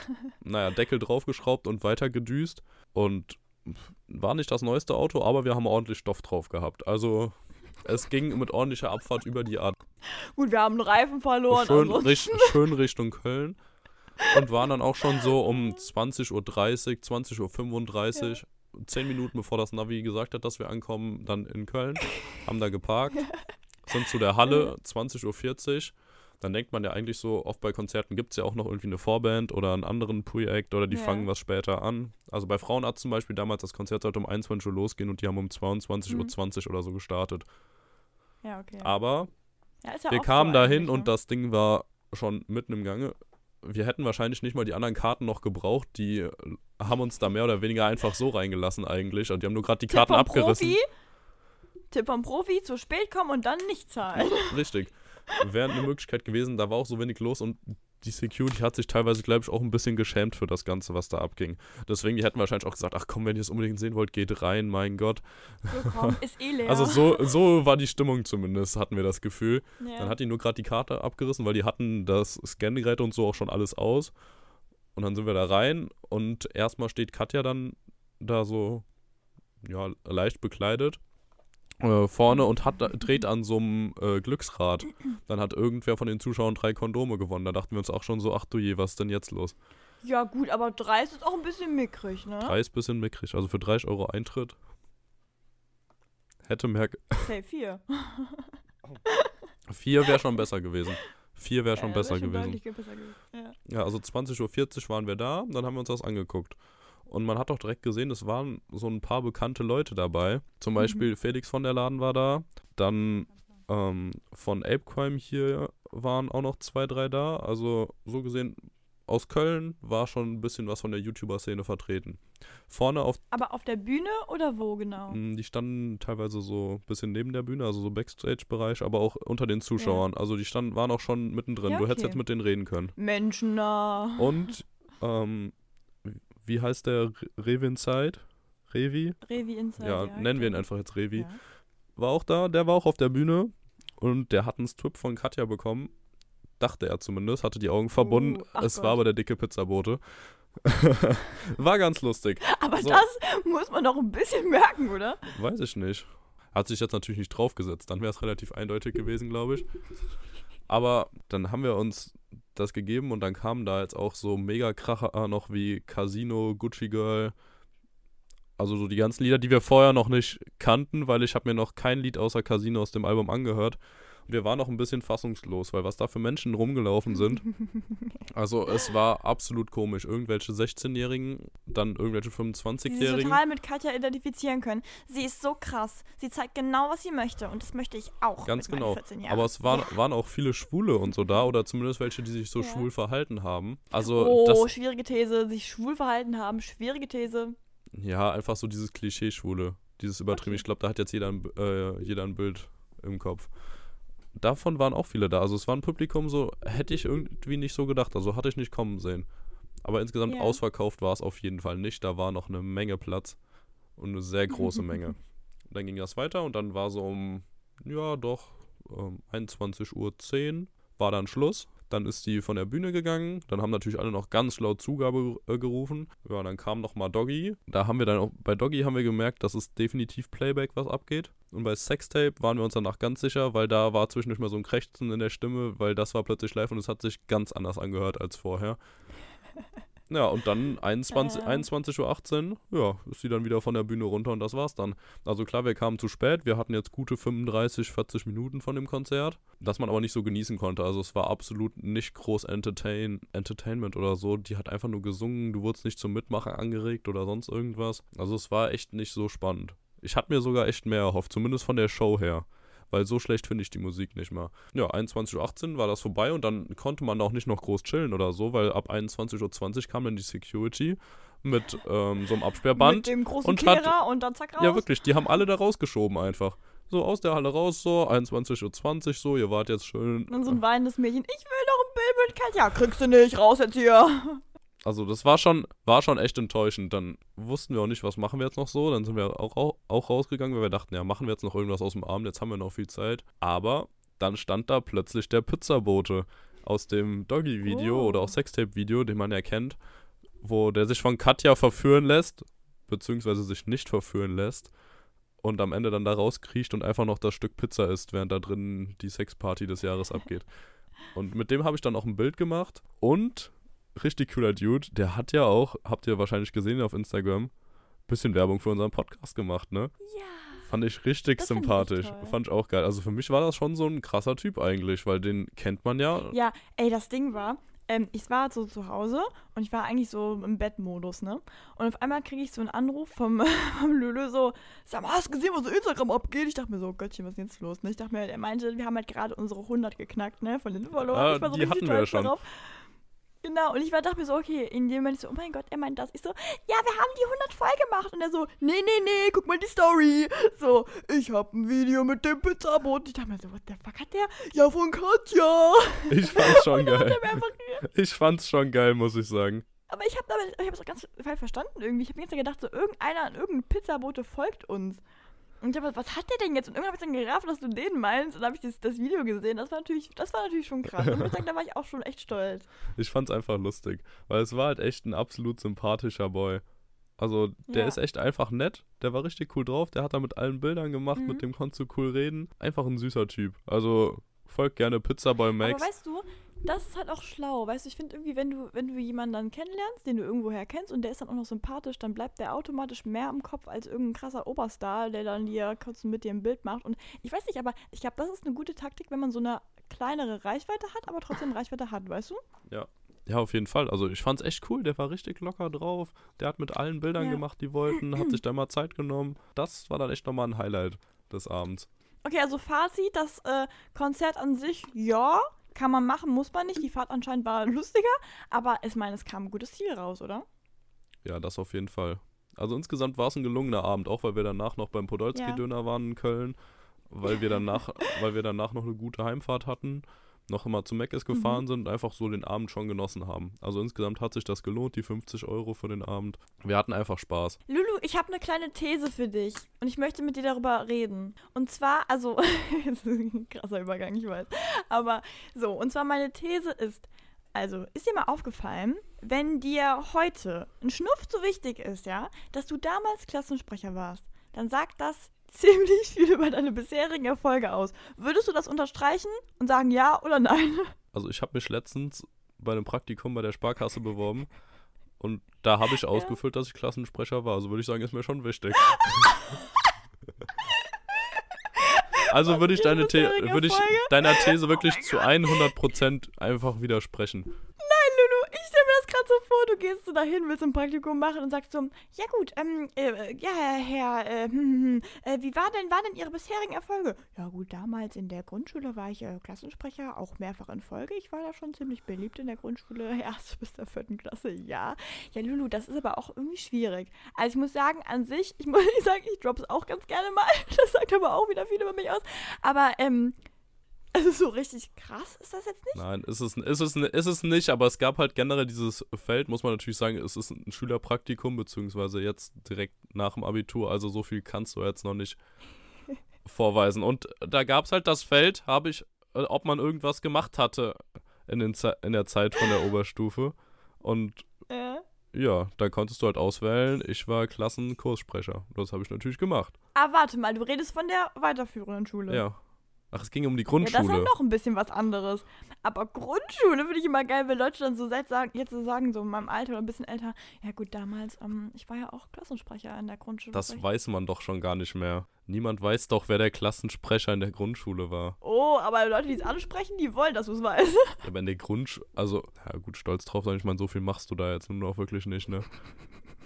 naja, Deckel draufgeschraubt und weiter gedüst. Und war nicht das neueste Auto, aber wir haben ordentlich Stoff drauf gehabt. Also es ging mit ordentlicher Abfahrt über die Art. Gut, wir haben einen Reifen verloren. schön, richt, schön Richtung Köln und waren dann auch schon so um 20.30 Uhr, 20.35 Uhr, zehn Minuten bevor das Navi gesagt hat, dass wir ankommen, dann in Köln, haben da geparkt, sind zu der Halle, 20.40 Uhr. Dann denkt man ja eigentlich so, oft bei Konzerten gibt es ja auch noch irgendwie eine Vorband oder einen anderen Pre-Act oder die Ja. fangen was später an. Also bei Frauenarzt zum Beispiel damals, das Konzert sollte um 21 Uhr losgehen und die haben um 22.20 Uhr oder so gestartet. Ja, okay. Aber Ja, ja wir kamen so dahin eigentlich, und ne? das Ding war schon mitten im Gange. Wir hätten wahrscheinlich nicht mal die anderen Karten noch gebraucht. Die haben uns da mehr oder weniger einfach so reingelassen eigentlich. Und die haben nur gerade die Tipp Karten abgerissen. Profi. Tipp vom Profi, zu spät kommen und dann nicht zahlen. Richtig. Wäre eine Möglichkeit gewesen. Da war auch so wenig los und die Security hat sich teilweise, glaube ich, auch ein bisschen geschämt für das Ganze, was da abging. Deswegen, die hätten wahrscheinlich auch gesagt, ach komm, wenn ihr es unbedingt sehen wollt, geht rein, mein Gott. So, komm, ist eh leer. Also so, so war die Stimmung zumindest, hatten wir das Gefühl. ja. Dann hat die nur gerade die Karte abgerissen, weil die hatten das Scangerät und so auch schon alles aus. Und dann sind wir da rein und erstmal steht Katja dann da so, ja, leicht bekleidet äh, vorne und hat, dreht an so einem äh, Glücksrad. Dann hat irgendwer von den Zuschauern drei Kondome gewonnen. Da dachten wir uns auch schon so, ach du je, was ist denn jetzt los? ja, gut, aber drei ist auch ein bisschen mickrig, ne? Drei ist ein bisschen mickrig. Also für 30 Euro Eintritt hätte mehr... Safe vier. Vier wäre schon besser gewesen. Vier wäre schon Ja, besser schon gewesen. besser gewesen. Ja. Ja, also 20.40 Uhr waren wir da, dann haben wir uns das angeguckt. Und man hat auch direkt gesehen, es waren so ein paar bekannte Leute dabei. Zum Mhm. Beispiel Felix von der Laden war da. Dann ähm, von Apecrime hier waren auch noch zwei, drei da. Also so gesehen, aus Köln war schon ein bisschen was von der YouTuber-Szene vertreten. Vorne auf, Aber auf der Bühne oder wo genau? mh, die standen teilweise so ein bisschen neben der Bühne, also so Backstage-Bereich, aber auch unter den Zuschauern. Also die standen, waren auch schon mittendrin. Ja, Du hättest okay. jetzt mit denen reden können. Menschennah. Und, ähm, wie heißt der? Re- Revinside? Revi? Revi Inside. Ja, nennen wir ihn genau. einfach jetzt Revi. Ja. War auch da, der war auch auf der Bühne und der hat einen Strip von Katja bekommen. Dachte er zumindest, hatte die Augen verbunden. Uh, es Gott. war aber der dicke Pizzabote. war ganz lustig. Aber So. das muss man doch ein bisschen merken, oder? Weiß ich nicht. Hat sich jetzt natürlich nicht draufgesetzt. Dann wäre es relativ eindeutig gewesen, glaube ich. Aber dann haben wir uns das gegeben und dann kamen da jetzt auch so Mega-Kracher noch wie Casino, Gucci Girl. Also so die ganzen Lieder, die wir vorher noch nicht kannten, weil ich habe mir noch kein Lied außer Casino aus dem Album angehört. Und wir waren noch ein bisschen fassungslos, weil was da für Menschen rumgelaufen sind. Also es war absolut komisch. Irgendwelche 16-Jährigen, dann irgendwelche Die sich 25-Jährigen. total mit Katja identifizieren können. Sie ist so krass. Sie zeigt genau, was sie möchte. Und das möchte ich auch. Ganz genau. 14 Jahren. Aber es waren, Ja. waren auch viele Schwule und so da oder zumindest welche, die sich so Ja. schwul verhalten haben. Also Oh, schwierige These. Sich schwul verhalten haben. Schwierige These. ja, einfach so dieses Klischee-Schwule, dieses übertrieben. Okay. Ich glaube, da hat jetzt jeder ein, äh, jeder ein Bild im Kopf. Davon waren auch viele da. Also es war ein Publikum so, hätte ich irgendwie nicht so gedacht. Also hatte ich nicht kommen sehen. Aber insgesamt Ja. ausverkauft war es auf jeden Fall nicht. Da war noch eine Menge Platz und eine sehr große Menge. Dann ging das weiter und dann war so um, ja doch, ähm, 21.10 Uhr war dann Schluss. Dann ist die von der Bühne gegangen. Dann haben natürlich alle noch ganz laut Zugabe äh, gerufen. Ja, dann kam nochmal Doggy. Da haben wir dann auch, bei Doggy haben wir gemerkt, dass es definitiv Playback, was abgeht. Und bei Sextape waren wir uns danach ganz sicher, weil da war zwischendurch mal so ein Krächzen in der Stimme, weil das war plötzlich live und es hat sich ganz anders angehört als vorher. Ja, und dann 21, Ja. 21.18 Uhr, ja, ist sie dann wieder von der Bühne runter und das war's dann. Also klar, wir kamen zu spät, wir hatten jetzt gute 35, 40 Minuten von dem Konzert, das man aber nicht so genießen konnte. Also es war absolut nicht groß Entertain, Entertainment oder so. Die hat einfach nur gesungen, du wurdest nicht zum Mitmachen angeregt oder sonst irgendwas. Also es war echt nicht so spannend. Ich hatte mir sogar echt mehr erhofft, zumindest von der Show her. Weil so schlecht finde ich die Musik nicht mehr. Ja, 21.18 Uhr war das vorbei und dann konnte man auch nicht noch groß chillen oder so, weil ab 21.20 Uhr kam dann die Security mit ähm, so einem Absperrband. Mit dem großen und hat- und dann zack raus. Ja, wirklich, die haben alle da rausgeschoben einfach. So aus der Halle raus, so 21.20 Uhr, so, ihr wart jetzt schön. Und so ein weinendes Mädchen. Ich will noch ein Bild mit Katja. Kriegst du nicht. Raus jetzt hier. Also das war schon, war schon echt enttäuschend. Dann wussten wir auch nicht, was machen wir jetzt noch so. Dann sind wir auch, auch, auch rausgegangen, weil wir dachten, ja, machen wir jetzt noch irgendwas aus dem Abend, jetzt haben wir noch viel Zeit. Aber dann stand da plötzlich der Pizzabote aus dem Doggy-Video Oh. oder auch Sextape-Video, den man ja kennt, wo der sich von Katja verführen lässt, beziehungsweise sich nicht verführen lässt. und am Ende dann da rauskriecht und einfach noch das Stück Pizza isst, während da drin die Sexparty des Jahres abgeht. Und mit dem habe ich dann auch ein Bild gemacht und richtig cooler Dude, der hat ja auch, habt ihr wahrscheinlich gesehen auf Instagram, bisschen Werbung für unseren Podcast gemacht, ne? Ja. Fand ich richtig Das ich sympathisch. echt toll. Fand ich auch geil. Also für mich war das schon so ein krasser Typ eigentlich, weil den kennt man ja. Ja, ey, das Ding war, ähm, ich war so zu Hause und ich war eigentlich so im Bettmodus, ne? Und auf einmal kriege ich so einen Anruf vom, vom Lülö so, sag mal, hast du gesehen, was auf Instagram abgeht? Ich dachte mir so, Göttchen, was ist denn jetzt los? Ne? Ich dachte mir, er meinte, wir haben halt gerade unsere 100 geknackt, ne? Von den Followern. Ah, ich war so die hatten wir ja schon. darauf. Genau, und ich war, dachte mir so, okay, in dem Moment so, oh mein Gott, er meint das. Ich so, ja, wir haben die 100 voll gemacht. Und er so, nee, nee, nee, guck mal die Story. So, ich hab ein Video mit dem Pizzaboot. Ich dachte mir so, what the fuck hat der? Ja, von Katja. Ich fand's schon geil. Ich fand's schon geil, muss ich sagen. aber ich habe damit, ich habe es auch ganz falsch verstanden irgendwie. Ich habe mir jetzt gedacht, so irgendeiner an irgendein Pizzabote folgt uns. Und ich habe was hat der denn jetzt? Und irgendwann habe ich dann gerafft, dass du den meinst. Und dann habe ich das, das Video gesehen. Das war natürlich, das war natürlich schon krass. Und ich muss sagen, da war ich auch schon echt stolz. Ich fand's einfach lustig, weil es war halt echt ein absolut sympathischer Boy. Also, der Ja. ist echt einfach nett. Der war richtig cool drauf. Der hat da mit allen Bildern gemacht, Mhm. mit dem konntest du cool reden. Einfach ein süßer Typ. Also, folgt gerne Pizzaboy Max. Aber weißt du, das ist halt auch schlau. Weißt du, ich finde irgendwie, wenn du, wenn du jemanden dann kennenlernst, den du irgendwoher kennst und der ist dann auch noch sympathisch, dann bleibt der automatisch mehr im Kopf als irgendein krasser Oberstar, der dann dir kurz mit dir ein Bild macht. Und ich weiß nicht, aber ich glaube, das ist eine gute Taktik, wenn man so eine kleinere Reichweite hat, aber trotzdem Reichweite hat, weißt du? Ja, auf jeden Fall. Also ich fand's echt cool. Der war richtig locker drauf. Der hat mit allen Bildern Ja. gemacht, die wollten, hat sich da mal Zeit genommen. Das war dann echt nochmal ein Highlight des Abends. Okay, also Fazit, das äh, Konzert an sich, ja, kann man machen, muss man nicht. Die Fahrt anscheinend war lustiger, aber ich meine, es kam ein gutes Ziel raus, oder? Ja, das auf jeden Fall. Also insgesamt war es ein gelungener Abend, auch weil wir danach noch beim Podolski-Döner waren in Köln, weil wir danach, weil wir danach noch eine gute Heimfahrt hatten, noch immer zu Meckes gefahren sind und einfach so den Abend schon genossen haben. Also insgesamt hat sich das gelohnt, die 50 Euro für den Abend. Wir hatten einfach Spaß. Lulu, ich habe eine kleine These für dich und ich möchte mit dir darüber reden. Und zwar, also, das ist ein krasser Übergang, ich weiß. Aber so, und zwar meine These ist, also, ist dir mal aufgefallen, wenn dir heute ein Schnuff so wichtig ist, ja, dass du damals Klassensprecher warst, dann sagt das ziemlich viel über deine bisherigen Erfolge aus. Würdest du das unterstreichen und sagen ja oder nein? Also ich habe mich letztens bei einem Praktikum bei der Sparkasse beworben und da habe ich ausgefüllt, dass ich Klassensprecher war. Also würde ich sagen, ist mir schon wichtig. Also würde ich, deine The würde ich deiner These wirklich mein zu 100% einfach widersprechen. Gerade so vor, du gehst so dahin, willst ein Praktikum machen und sagst so, ja gut, ähm, äh, ja, Herr, äh, hm, hm, äh, wie war denn, waren denn Ihre bisherigen Erfolge? Ja gut, damals in der Grundschule war ich äh, Klassensprecher, auch mehrfach in Folge. Ich war da schon ziemlich beliebt in der Grundschule, erste bis der vierten Klasse, ja. Ja, Lulu, das ist aber auch irgendwie schwierig. Also ich muss sagen, an sich, ich muss nicht sagen, ich drop's auch ganz gerne mal, das sagt aber auch wieder viel über mich aus, aber, ähm, also so richtig krass ist das jetzt nicht. Nein, ist es, ist, es, ist es nicht, aber es gab halt generell dieses Feld, muss man natürlich sagen, es ist ein Schülerpraktikum, beziehungsweise jetzt direkt nach dem Abitur, also so viel kannst du jetzt noch nicht vorweisen. Und da gab es halt das Feld, habe ich, äh, ob man irgendwas gemacht hatte in, den Ze in der Zeit von der Oberstufe. Und Äh. ja, da konntest du halt auswählen, ich war Klassenkurssprecher. Das habe ich natürlich gemacht. Ah, warte mal, du redest von der weiterführenden Schule. Ja. Ach, es ging um die Ja, das ist Grundschule. halt noch ein bisschen was anderes. Aber Grundschule finde ich immer geil, wenn Leute dann so seit sagen, jetzt so sagen, so in meinem Alter oder ein bisschen älter, ja gut, damals, ähm, ich war ja auch Klassensprecher in der Grundschule. Das weiß man doch schon gar nicht mehr. Niemand weiß doch, wer der Klassensprecher in der Grundschule war. Oh, aber Leute, die es ansprechen, die wollen, dass du es weißt. Aber in der Grundschule, also, ja gut, stolz drauf sein, ich meine, so viel machst du da jetzt nun auch wirklich nicht, ne?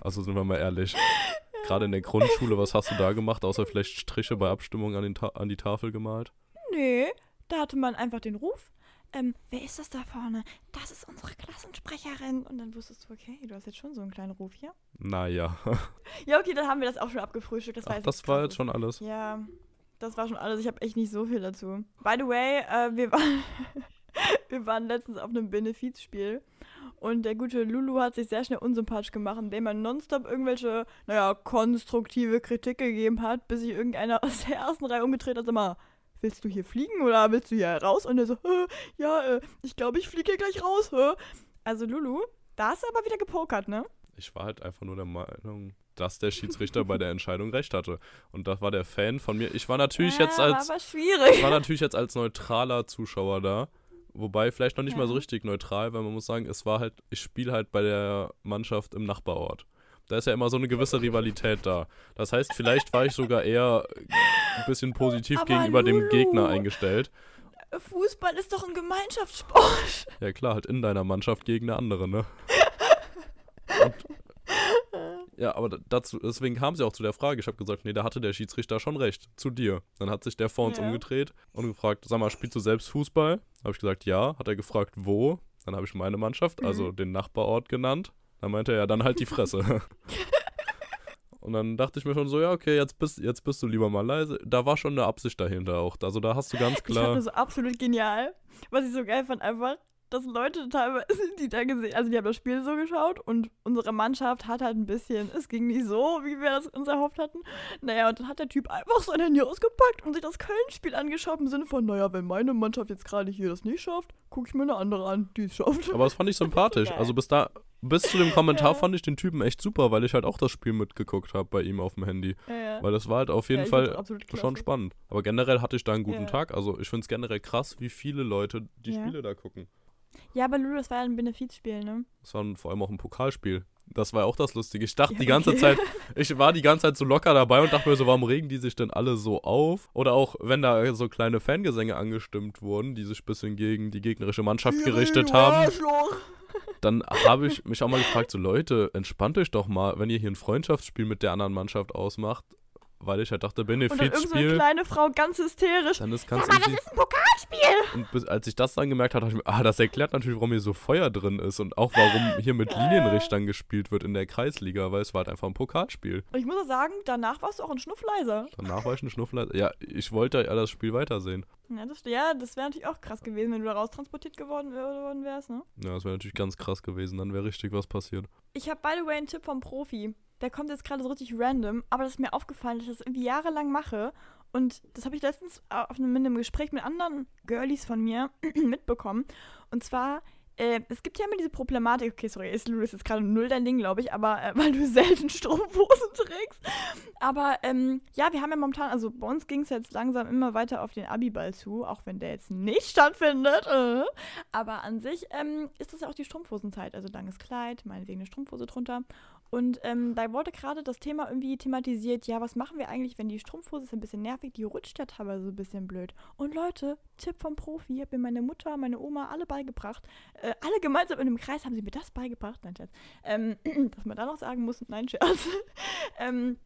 Also sind wir mal ehrlich. Gerade in der Grundschule, was hast du da gemacht, außer vielleicht Striche bei Abstimmung an, an die Tafel gemalt? Nee, da hatte man einfach den Ruf. Ähm, wer ist das da vorne? Das ist unsere Klassensprecherin. Und dann wusstest du, okay, du hast jetzt schon so einen kleinen Ruf hier. Naja. Ja, okay, dann haben wir das auch schon abgefrühstückt. Das, war Ach, jetzt das war jetzt schon alles. Ja, das war schon alles. Ich habe echt nicht so viel dazu. By the way, äh, wir, waren wir waren letztens auf einem Benefizspiel und der gute Lulu hat sich sehr schnell unsympathisch gemacht, indem er nonstop irgendwelche, naja, konstruktive Kritik gegeben hat, bis sich irgendeiner aus der ersten Reihe umgedreht hat. Sag mal, willst du hier fliegen oder willst du hier raus? Und er so, "Äh, ja, äh, ich glaube, ich fliege hier gleich raus. Hä? Also Lulu, da hast du aber wieder gepokert, ne? Ich war halt einfach nur der Meinung, dass der Schiedsrichter bei der Entscheidung recht hatte. Und das war der Fan von mir. Ich war natürlich ja, jetzt als War aber schwierig. ich war natürlich jetzt als neutraler Zuschauer da. Wobei vielleicht noch nicht Ja. mal so richtig neutral, weil man muss sagen, es war halt, ich spiele halt bei der Mannschaft im Nachbarort. Da ist ja immer so eine gewisse Rivalität da. Das heißt, vielleicht war ich sogar eher ein bisschen positiv Aber gegenüber dem Lulu. Gegner eingestellt. Fußball ist doch ein Gemeinschaftssport. Ja klar, halt in deiner Mannschaft gegen eine andere, ne? Und, ja, aber dazu, deswegen kam sie auch zu der Frage. Ich habe gesagt, nee, da hatte der Schiedsrichter schon recht. Zu dir. Dann hat sich der vor uns Ja. umgedreht und gefragt, sag mal, spielst du selbst Fußball? Habe ich gesagt, ja. Hat er gefragt, wo? Dann habe ich meine Mannschaft, also Mhm. den Nachbarort genannt. Dann meinte er, ja, dann halt die Fresse. Und dann dachte ich mir schon so, ja, okay, jetzt bist, jetzt bist du lieber mal leise. Da war schon eine Absicht dahinter auch. Also da hast du ganz Ich fand klar. das so absolut genial. Was ich so geil fand, einfach, dass Leute teilweise, die da gesehen, also die haben das Spiel so geschaut und unsere Mannschaft hat halt ein bisschen, es ging nicht so, wie wir das uns erhofft hatten. Naja, und dann hat der Typ einfach sein Handy ausgepackt und sich das Köln-Spiel angeschaut im Sinne von, naja, wenn meine Mannschaft jetzt gerade hier das nicht schafft, gucke ich mir eine andere an, die es schafft. Aber das fand ich sympathisch. Also bis da, bis zu dem Kommentar Ja. fand ich den Typen echt super, weil ich halt auch das Spiel mitgeguckt habe bei ihm auf dem Handy. ja, ja. Weil das war halt auf jeden Fall schon spannend. Aber generell hatte ich da einen guten. Tag. Also ich finde es generell krass, wie viele Leute die. Spiele da gucken. Ja, aber Lulu, das war ja ein Benefizspiel, ne? Das war vor allem auch ein Pokalspiel. Das war ja auch das Lustige. Ich dachte Ja, die ganze okay. Zeit, ich war die ganze Zeit so locker dabei und dachte mir so, warum regen die sich denn alle so auf? Oder auch, wenn da so kleine Fangesänge angestimmt wurden, die sich ein bisschen gegen die gegnerische Mannschaft gerichtet haben. Dann habe ich mich auch mal gefragt, so Leute, entspannt euch doch mal, wenn ihr hier ein Freundschaftsspiel mit der anderen Mannschaft ausmacht, weil ich halt dachte, Und dann so eine Benefizspiel, kleine Frau ganz hysterisch. dann ist Sag ganz mal, das ist ein Pokalspiel. Und bis, als ich das dann gemerkt habe, dachte ich mir, ah, das erklärt natürlich, warum hier so Feuer drin ist und auch warum hier mit Linienrichtern gespielt wird in der Kreisliga, weil es war halt einfach ein Pokalspiel. Und ich muss auch sagen, danach warst du auch ein Schnuff leiser. Danach war ich ein Schnuffler. Ja, ich wollte ja das Spiel weitersehen. Ja, das, ja, das wäre natürlich auch krass gewesen, wenn du da raustransportiert geworden, worden wärst, ne? Ja, das wäre natürlich ganz krass gewesen, dann wäre richtig was passiert. Ich habe, by the way, einen Tipp vom Profi. Der kommt jetzt gerade so richtig random, aber das ist mir aufgefallen, dass ich das irgendwie jahrelang mache. Und das habe ich letztens auf einem, in einem Gespräch mit anderen Girlies von mir mitbekommen. Und zwar, äh, es gibt ja immer diese Problematik, okay, sorry, ist Lulu ist jetzt gerade null dein Ding, glaube ich, aber äh, weil du selten Strumpfhosen trägst. Aber ähm, ja, wir haben ja momentan, also bei uns ging es jetzt langsam immer weiter auf den Abiball zu, auch wenn der jetzt nicht stattfindet. Äh. Aber an sich ähm, ist das ja auch die Strumpfhosenzeit, also langes Kleid, meinetwegen eine Strumpfhose drunter. Und ähm, da wurde gerade das Thema irgendwie thematisiert, ja, was machen wir eigentlich, wenn die Strumpfhose ist ein bisschen nervig, die rutscht ja teilweise so ein bisschen blöd. Und Leute, Tipp vom Profi, hat mir meine Mutter, meine Oma alle beigebracht. Äh, alle gemeinsam in einem Kreis haben sie mir das beigebracht. Nein, Scherz. Ähm, dass man da noch sagen muss, nein, Scherz. ähm,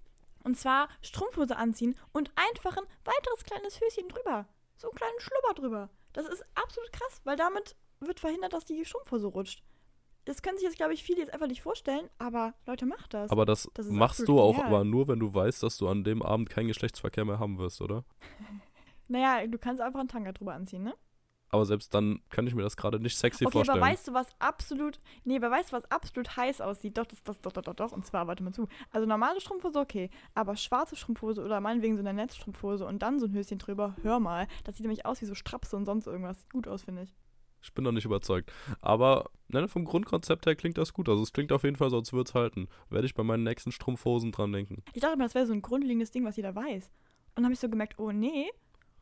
und zwar Strumpfhose anziehen und einfach ein weiteres kleines Höschen drüber. So einen kleinen Schlubber drüber. Das ist absolut krass, weil damit wird verhindert, dass die Strumpfhose rutscht. Das können sich jetzt, glaube ich, viele jetzt einfach nicht vorstellen, aber Leute, macht das. Aber das, Das machst du auch genial. aber nur, wenn du weißt, dass du an dem Abend keinen Geschlechtsverkehr mehr haben wirst, oder? naja, du kannst einfach einen Tanga drüber anziehen, ne? Aber selbst dann kann ich mir das gerade nicht sexy Okay, vorstellen. aber weißt du, was absolut. Nee, aber weißt du, was absolut heiß aussieht? Doch, das, das, doch, doch, doch, doch. Und zwar, warte mal zu. Also normale Strumpfhose, okay. Aber schwarze Strumpfhose oder meinetwegen so eine Netzstrumpfhose und dann so ein Höschen drüber, hör mal. Das sieht nämlich aus wie so Strapse und sonst irgendwas. Sieht gut aus, finde ich. Ich bin noch nicht überzeugt. Aber ne, vom Grundkonzept her klingt das gut. Also es klingt auf jeden Fall so, als würde es halten. Werde ich bei meinen nächsten Strumpfhosen dran denken. Ich dachte mal, das wäre so ein grundlegendes Ding, was jeder weiß. Und dann habe ich so gemerkt, oh nee.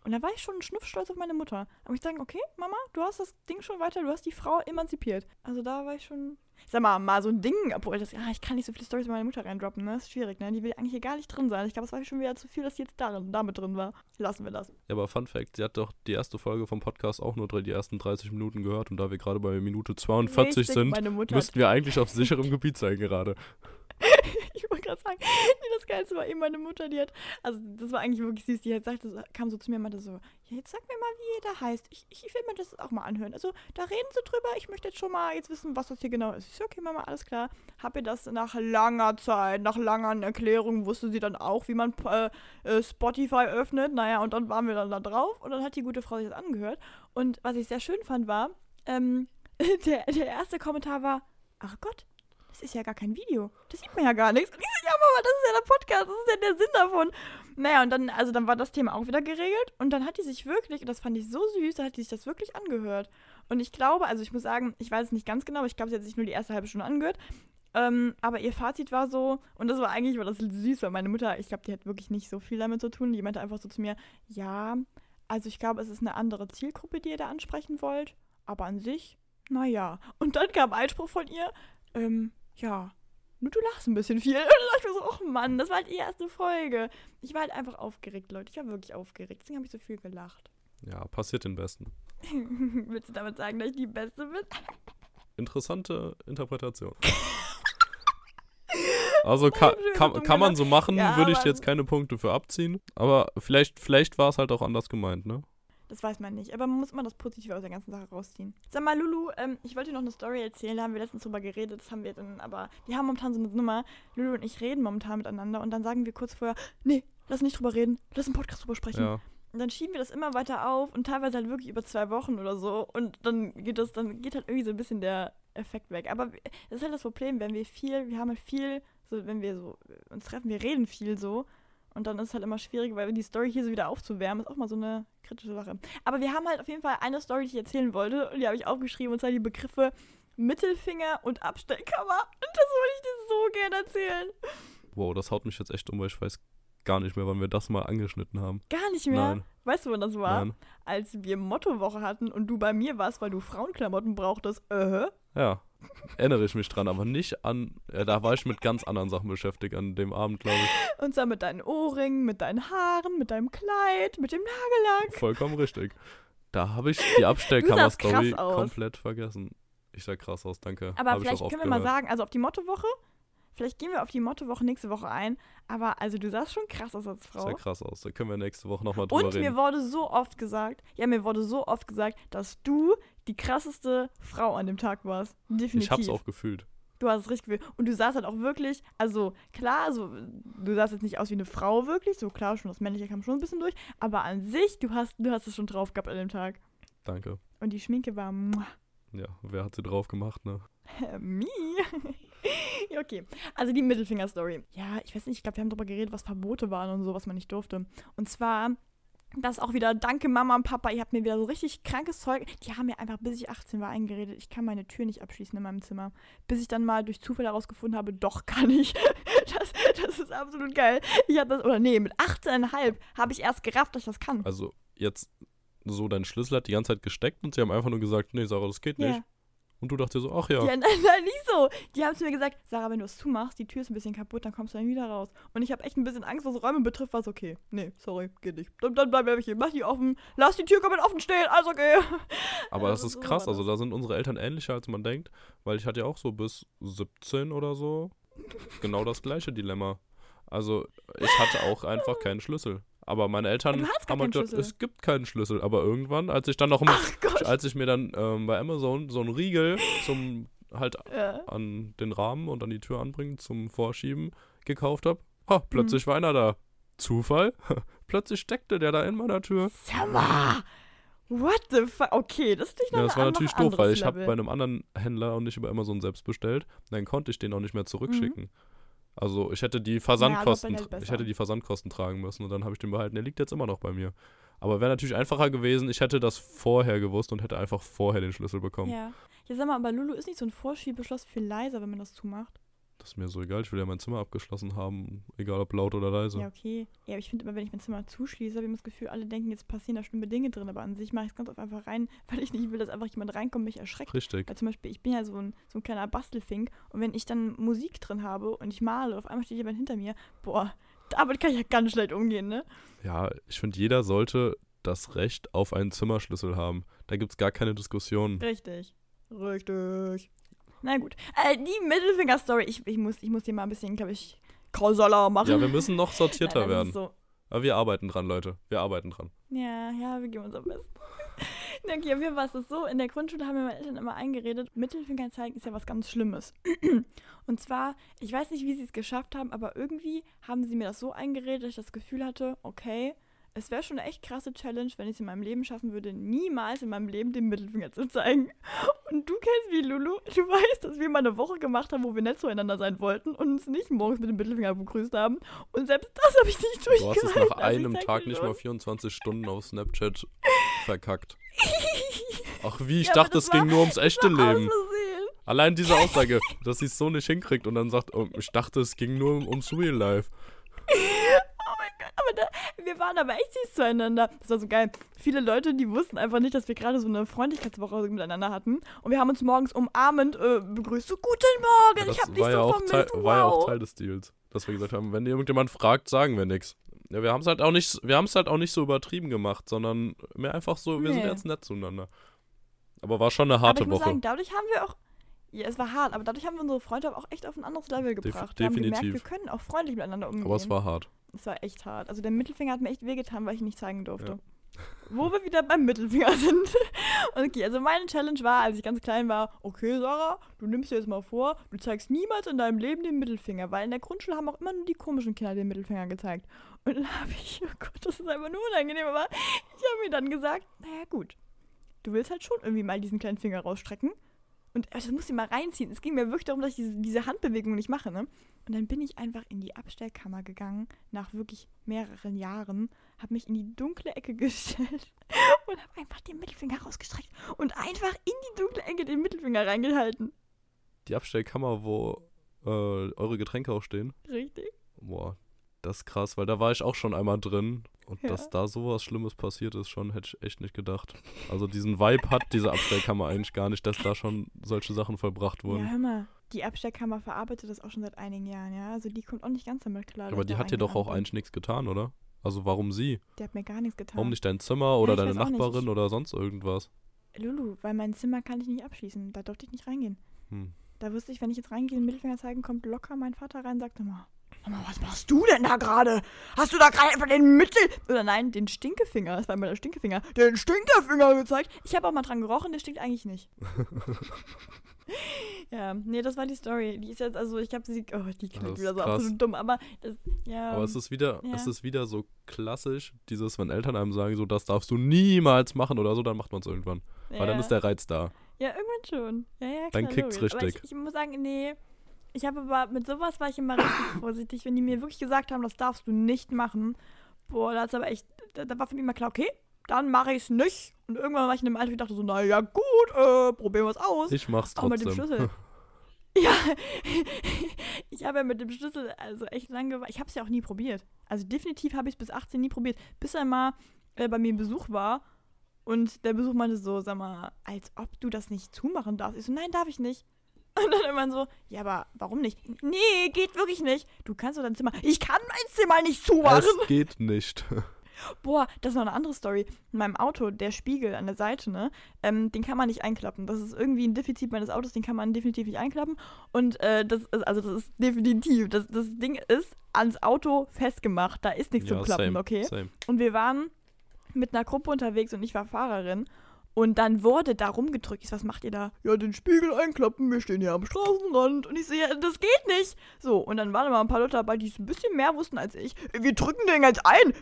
Und da war ich schon schnuffstolz auf meine Mutter. Muss ich sagen, okay, Mama, du hast das Ding schon weiter, du hast die Frau emanzipiert. Also da war ich schon. Ich sag mal, mal so ein Ding, obwohl das, ah, ich kann nicht so viele Storys über meine Mutter reindroppen, ne? Das ist schwierig, ne? Die will eigentlich hier gar nicht drin sein. Ich glaube, es war schon wieder zu viel, dass sie jetzt darin, damit drin war. Lassen wir das. Ja, aber Fun Fact, sie hat doch die erste Folge vom Podcast auch nur die ersten 30 Minuten gehört. Und da wir gerade bei Minute 42 Richtig, sind, müssten wir eigentlich auf sicherem Gebiet sein gerade. ich wollte gerade sagen, das Geilste war eben meine Mutter, die hat, also das war eigentlich wirklich süß, die hat so- kam so zu mir und meinte so, ja, jetzt sag mir mal, wie jeder heißt. Ich, ich will mir das auch mal anhören. Also da reden sie drüber, ich möchte jetzt schon mal jetzt wissen, was das hier genau ist. Ich so, okay, Mama, alles klar. Hab ihr das nach langer Zeit, nach langen Erklärungen, wusste sie dann auch, wie man äh, äh, Spotify öffnet. Naja, und dann waren wir dann da drauf und dann hat die gute Frau sich das angehört. Und was ich sehr schön fand, war, ähm, der, der erste Kommentar war, ach Gott, das ist ja gar kein Video. Das sieht man ja gar nichts. Und ich so, ja, Mama, das ist ja der Podcast, das ist ja der Sinn davon. Naja, und dann, also dann war das Thema auch wieder geregelt und dann hat die sich wirklich, und das fand ich so süß, da hat die sich das wirklich angehört. Und ich glaube, also ich muss sagen, ich weiß es nicht ganz genau, aber ich glaube, sie hat sich nur die erste halbe Stunde angehört. Ähm, aber ihr Fazit war so, und das war eigentlich war das süß, weil meine Mutter, ich glaube, die hat wirklich nicht so viel damit zu tun. Die meinte einfach so zu mir, ja, also ich glaube, es ist eine andere Zielgruppe, die ihr da ansprechen wollt, aber an sich, naja. Und dann kam Einspruch von ihr, ähm, ja, nur du lachst ein bisschen viel. Und dann dachte ich mir so, oh Mann, das war halt die erste Folge. Ich war halt einfach aufgeregt, Leute. Ich war wirklich aufgeregt. Deswegen habe ich so viel gelacht. Ja, passiert den Besten. Willst du damit sagen, dass ich die Beste bin? Interessante Interpretation. Also kann, kann, kann man so machen, Ja, würde ich jetzt keine Punkte für abziehen. Aber vielleicht, vielleicht war es halt auch anders gemeint, ne? Das weiß man nicht. Aber man muss immer das Positive aus der ganzen Sache rausziehen. Sag mal, Lulu, ähm, ich wollte dir noch eine Story erzählen. Da haben wir letztens drüber geredet. Das haben wir dann, aber wir haben momentan so eine Nummer. Lulu und ich reden momentan miteinander und dann sagen wir kurz vorher, nee, lass nicht drüber reden. Lass im Podcast drüber sprechen. Ja. Und dann schieben wir das immer weiter auf und teilweise halt wirklich über zwei Wochen oder so. Und dann geht das, dann geht halt irgendwie so ein bisschen der Effekt weg. Aber das ist halt das Problem, wenn wir viel, wir haben halt viel, so wenn wir so uns treffen, wir reden viel so. Und dann ist es halt immer schwierig, weil die Story hier so wieder aufzuwärmen, ist auch mal so eine kritische Sache. Aber wir haben halt auf jeden Fall eine Story, die ich erzählen wollte. Und die habe ich aufgeschrieben, und zwar die Begriffe Mittelfinger und Abstellkammer. Und das wollte ich dir so gerne erzählen. Wow, das haut mich jetzt echt um, weil ich weiß gar nicht mehr, wann wir das mal angeschnitten haben. Gar nicht mehr. Nein, Weißt du, wann das war? nein. als wir Mottowoche hatten und du bei mir warst, weil du Frauenklamotten brauchtest. Äh. Ja, erinnere ich mich dran, aber nicht an, ja, da war ich mit ganz anderen Sachen beschäftigt an dem Abend, glaube ich. Und zwar mit deinen Ohrringen, mit deinen Haaren, mit deinem Kleid, mit dem Nagellack. Vollkommen richtig. Da habe ich die Abstellkammer-Story komplett vergessen. Ich sah krass aus, danke. Aber Hab ich vielleicht können wir mal gehört. sagen, also auf die Mottowoche, vielleicht gehen wir auf die Mottowoche nächste Woche ein. Aber also du sahst schon krass aus als Sah Frau. krass aus. Da können wir nächste Woche nochmal drüber Und mir reden. wurde so oft gesagt, ja, mir wurde so oft gesagt, dass du die krasseste Frau an dem Tag warst. Definitiv. Ich hab's auch gefühlt. Du hast es richtig gefühlt. Und du sahst halt auch wirklich, also klar, so, du sahst jetzt nicht aus wie eine Frau wirklich, so klar, schon das Männliche kam schon ein bisschen durch, aber an sich, du hast, du hast es schon drauf gehabt an dem Tag. Danke. Und die Schminke war muah, Ja, wer hat sie drauf gemacht, ne? me. Okay, also die Mittelfinger-Story. Ja, ich weiß nicht, ich glaube, wir haben darüber geredet, was Verbote waren und so, was man nicht durfte. Und zwar, das auch wieder, danke Mama und Papa, ihr habt mir wieder so richtig krankes Zeug. Die haben mir einfach, bis ich 18 war, eingeredet, ich kann meine Tür nicht abschließen in meinem Zimmer. Bis ich dann mal durch Zufall herausgefunden habe, doch kann ich. Das, das ist absolut geil. Ich habe das, oder nee, mit 18,5 habe ich erst gerafft, dass ich das kann. Also jetzt so dein Schlüssel hat die ganze Zeit gesteckt und sie haben einfach nur gesagt, nee, Sarah, das geht nicht. Und du dachtest dir so, ach ja. Ja, nein, nein, nicht so. Die haben zu mir gesagt, Sarah, wenn du es zumachst, die Tür ist ein bisschen kaputt, dann kommst du dann wieder raus. Und ich habe echt ein bisschen Angst, was Räume betrifft, war es okay. Nee, sorry, geht nicht. Dann, dann bleib ich hier. Mach die offen. Lass die Tür komplett offen stehen, alles okay. Aber das Also ist so krass, also das. da sind unsere Eltern ähnlicher, als man denkt, weil ich hatte ja auch so bis 17 oder so genau das gleiche Dilemma. Also ich hatte auch einfach keinen Schlüssel. Aber meine Eltern haben halt gesagt, es gibt keinen Schlüssel. Aber irgendwann, als ich dann noch, Gott. als ich mir dann ähm, bei Amazon so einen Riegel zum halt Ja. an den Rahmen und an die Tür anbringen zum Vorschieben gekauft habe, ha, plötzlich war einer da. Zufall? plötzlich steckte der da in meiner Tür. Mal. What the fuck? Okay, das ist nicht noch Ja, das war natürlich doof, weil ich habe bei einem anderen Händler und nicht über Amazon selbst bestellt. Dann konnte ich den auch nicht mehr zurückschicken. Also ich hätte die Versandkosten, besser. ich hätte die Versandkosten tragen müssen und dann habe ich den behalten. Der liegt jetzt immer noch bei mir. Aber wäre natürlich einfacher gewesen, ich hätte das vorher gewusst und hätte einfach vorher den Schlüssel bekommen. Ja. Ja, sag mal, aber Lulu ist nicht so ein Vorschiebeschloss viel leiser, wenn man das zumacht. Das ist mir so egal, ich will ja mein Zimmer abgeschlossen haben, egal ob laut oder leise. Ja, okay. Ja, aber ich finde immer, wenn ich mein Zimmer zuschließe, habe ich immer das Gefühl, alle denken, jetzt passieren da schlimme Dinge drin. Aber an sich mache ich es ganz oft einfach rein, weil ich nicht will, dass einfach jemand reinkommt und mich erschreckt. Richtig. Weil zum Beispiel, ich bin ja so ein, so ein kleiner Bastelfink und wenn ich dann Musik drin habe und ich male, auf einmal steht jemand hinter mir, boah, damit kann ich ja ganz schlecht umgehen, ne? Ja, ich finde, jeder sollte das Recht auf einen Zimmerschlüssel haben. Da gibt es gar keine Diskussion. Richtig. Richtig. Na gut. Äh, die Mittelfinger-Story, ich, ich, muss, ich muss hier mal ein bisschen, glaube ich, kausaler machen. Ja, wir müssen noch sortierter Nein, werden. So. Aber wir arbeiten dran, Leute. Wir arbeiten dran. Ja, ja, wir geben uns am besten. Na, okay, auf jeden Fall ist es so, in der Grundschule haben mir meine Eltern immer eingeredet, Mittelfinger zeigen ist ja was ganz Schlimmes. Und zwar, ich weiß nicht, wie sie es geschafft haben, aber irgendwie haben sie mir das so eingeredet, dass ich das Gefühl hatte, okay, es wäre schon eine echt krasse Challenge, wenn ich es in meinem Leben schaffen würde, niemals in meinem Leben den Mittelfinger zu zeigen. Und du kennst wie Lulu, du weißt, dass wir mal eine Woche gemacht haben, wo wir nett zueinander sein wollten und uns nicht morgens mit dem Mittelfinger begrüßt haben. Und selbst das habe ich nicht Du hast durchgehalten. es nach Also einem Tag nicht mal 24 Stunden auf Snapchat verkackt. Ach wie, ich Ja, dachte, es ging nur ums echte Leben. Allein diese Aussage, dass sie es so nicht hinkriegt und dann sagt, oh, ich dachte, es ging nur ums Real Life. Aber da, wir waren aber echt süß zueinander. Das war so geil. Viele Leute, die wussten einfach nicht, dass wir gerade so eine Freundlichkeitswoche miteinander hatten. Und wir haben uns morgens umarmend äh, begrüßt. So, guten Morgen, das ich hab dich ja so auch vermisst. Teil, wow. war ja auch Teil des Deals, dass wir gesagt haben, wenn irgendjemand fragt, sagen wir nichts. Ja, wir haben es halt auch nicht, wir haben es halt auch nicht so übertrieben gemacht, sondern mehr einfach so, wir sind Nee. jetzt nett zueinander. Aber war schon eine aber harte ich muss Woche. sagen, dadurch haben wir auch. Ja, es war hart, aber dadurch haben wir unsere Freundschaft auch echt auf ein anderes Level gebracht. wir haben gemerkt, definitiv. wir können auch freundlich miteinander umgehen. Aber es war hart. Es war echt hart. Also der Mittelfinger hat mir echt wehgetan, weil ich ihn nicht zeigen durfte. Wo wir wieder beim Mittelfinger sind. okay, also meine Challenge war, als ich ganz klein war, okay, Sarah, du nimmst dir jetzt mal vor, du zeigst niemals in deinem Leben den Mittelfinger, weil in der Grundschule haben auch immer nur die komischen Kinder den Mittelfinger gezeigt. Und dann habe ich, oh Gott, das ist einfach nur unangenehm, aber ich habe mir dann gesagt, naja gut, du willst halt schon irgendwie mal diesen kleinen Finger rausstrecken. Und äh, das muss ich mal reinziehen. Es ging mir wirklich darum, dass ich diese, diese Handbewegung nicht mache, ne? Und dann bin ich einfach in die Abstellkammer gegangen, nach wirklich mehreren Jahren, habe mich in die dunkle Ecke gestellt und habe einfach den Mittelfinger rausgestreckt und einfach in die dunkle Ecke den Mittelfinger reingehalten. Die Abstellkammer, wo äh, eure Getränke auch stehen. Richtig? Boah, das ist krass, weil da war ich auch schon einmal drin. Und Ja. dass da sowas Schlimmes passiert ist, schon hätte ich echt nicht gedacht. Also diesen Vibe hat diese Abstellkammer eigentlich gar nicht, dass da schon solche Sachen vollbracht Ja, wurden. hör mal. Die Abstellkammer verarbeitet das auch schon seit einigen Jahren, ja. Also die kommt auch nicht ganz damit klar. Aber die hat dir doch auch eigentlich nichts getan, oder? Also warum sie? Der hat mir gar nichts getan. Warum nicht dein Zimmer oder ich deine. Nachbarin oder sonst irgendwas? Lulu, weil mein Zimmer kann ich nicht abschließen. Da durfte ich nicht reingehen. Hm. Da wusste ich, wenn ich jetzt reingehe, den Mittelfinger zeigen, kommt locker mein Vater rein und sagt immer, Mama, was machst du denn da gerade? Hast du da gerade einfach den Mittel... Oder nein, den Stinkefinger, das war immer der Stinkefinger, den Stinkefinger gezeigt. Ich habe auch mal dran gerochen, der stinkt eigentlich nicht. ja, nee, das war die Story. Die ist jetzt, also ich habe sie, oh, die klingt wieder so krass. absolut dumm, aber das, ja. Aber es ist wieder, ja. es ist wieder so klassisch, dieses, wenn Eltern einem sagen, so das darfst du niemals machen oder so, dann macht man es irgendwann. Weil dann ja. ist der Reiz da. Ja, irgendwann schon. Ja, ja, klar, Dann kickt's logisch. Richtig. Ich, ich muss sagen, nee. Ich habe aber mit sowas war ich immer richtig vorsichtig. Wenn die mir wirklich gesagt haben, das darfst du nicht machen, boah, da ist aber echt, da, da war für mich immer klar, okay, dann mache ich es nicht. Und irgendwann war ich in dem Alter, ich dachte so, naja, gut, äh, probieren wir es aus. Ich mach's Auch mit dem trotzdem. Schlüssel. Ja, ich habe ja mit dem Schlüssel also echt lange gewartet. Ich habe es ja auch nie probiert. Also definitiv habe ich es bis 18 nie probiert. Bis einmal äh, bei mir Besuch war und der Besuch meinte so, sag mal, als ob du das nicht zumachen darfst. Ich so, nein, darf ich nicht. Und dann immer so, ja, aber warum nicht? Nee, geht wirklich nicht. Du kannst doch dein Zimmer. Ich kann mein Zimmer nicht zumachen. es geht nicht. Boah, das ist noch eine andere Story. In meinem Auto, der Spiegel an der Seite, ne, ähm, den kann man nicht einklappen. Das ist irgendwie ein Defizit meines Autos, den kann man definitiv nicht einklappen. Und äh, das ist, also das ist definitiv, das, das Ding ist ans Auto festgemacht. Da ist nichts zum Klappen, same, okay? Same. Und wir waren mit einer Gruppe unterwegs und ich war Fahrerin. Und dann wurde da rumgedrückt. Ich so, was macht ihr da? Ja, den Spiegel einklappen, wir stehen hier am Straßenrand. Und ich so, ja, das geht nicht. So, und dann waren aber ein paar Leute dabei, die es ein bisschen mehr wussten als ich. Wir drücken den jetzt ein.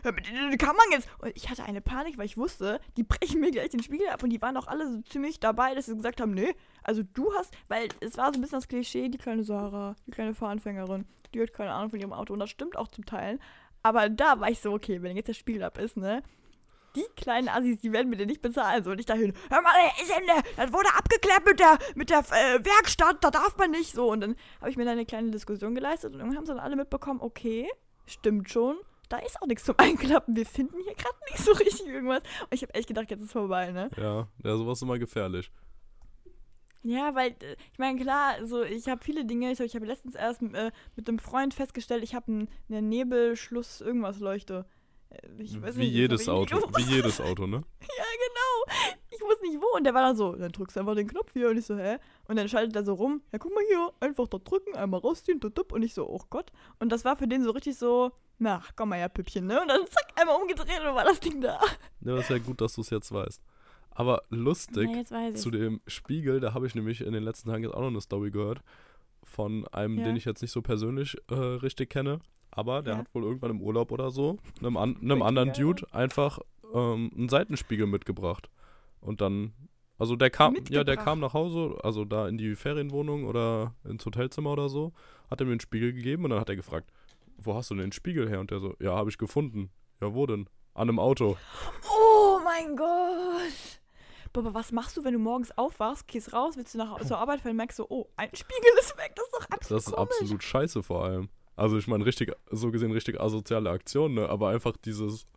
Kann man jetzt. Und ich hatte eine Panik, weil ich wusste, die brechen mir gleich den Spiegel ab. Und die waren auch alle so ziemlich dabei, dass sie gesagt haben, nee, also du hast, weil es war so ein bisschen das Klischee, die kleine Sarah, die kleine Fahranfängerin, die hat keine Ahnung von ihrem Auto. Und das stimmt auch zum Teil. Aber da war ich so, okay, wenn jetzt der Spiegel ab ist, ne? Die kleinen Assis, die werden mir den nicht bezahlen. So, und ich dahin, hör mal, ist denn der, das wurde abgeklärt mit der, mit der äh, Werkstatt, da darf man nicht. So, und dann habe ich mir da eine kleine Diskussion geleistet und irgendwann haben sie dann alle mitbekommen, okay, stimmt schon, da ist auch nichts zum Einklappen. Wir finden hier gerade nicht so richtig irgendwas. Und ich habe echt gedacht, jetzt ist vorbei, ne? Ja, ja, sowas ist immer gefährlich. Ja, weil, äh, ich meine, klar, so, ich habe viele Dinge. Ich, ich habe letztens erst äh, mit einem Freund festgestellt, ich habe eine Nebelschluss-Irgendwas-Leuchte. Äh, Ich weiß Wie nicht, jedes Auto. Wie jedes Auto, ne? Ja, genau. Ich wusste nicht wo. Und der war dann so, dann drückst du einfach den Knopf hier. Und ich so, hä? Und dann schaltet er so rum. Ja, guck mal hier. Einfach da drücken, einmal rausziehen. Tutup. Und ich so, oh Gott. Und das war für den so richtig so, na, komm mal her, Püppchen, ne? Und dann zack, einmal umgedreht und war das Ding da. Ja, das ist ja gut, dass du es jetzt weißt. Aber lustig, Na, zu dem Spiegel, da habe ich nämlich in den letzten Tagen jetzt auch noch eine Story gehört. Von einem, Ja. den ich jetzt nicht so persönlich äh, richtig kenne. Aber der Ja. hat wohl irgendwann im Urlaub oder so einem, an, einem anderen geil. Dude einfach ähm, einen Seitenspiegel mitgebracht. Und dann, also der kam, ja, der kam nach Hause, also da in die Ferienwohnung oder ins Hotelzimmer oder so, hat er mir einen Spiegel gegeben und dann hat er gefragt, wo hast du denn den Spiegel her? Und der so, ja, habe ich gefunden. Ja, wo denn? An einem Auto. Oh mein Gott. Aber was machst du, wenn du morgens aufwachst, gehst raus, willst du nach zur Arbeit fahren, merkst du, oh, ein Spiegel ist weg, das ist doch absolut Das ist komisch. absolut scheiße vor allem. Also ich meine, richtig, so gesehen richtig asoziale Aktion, ne? Aber einfach dieses,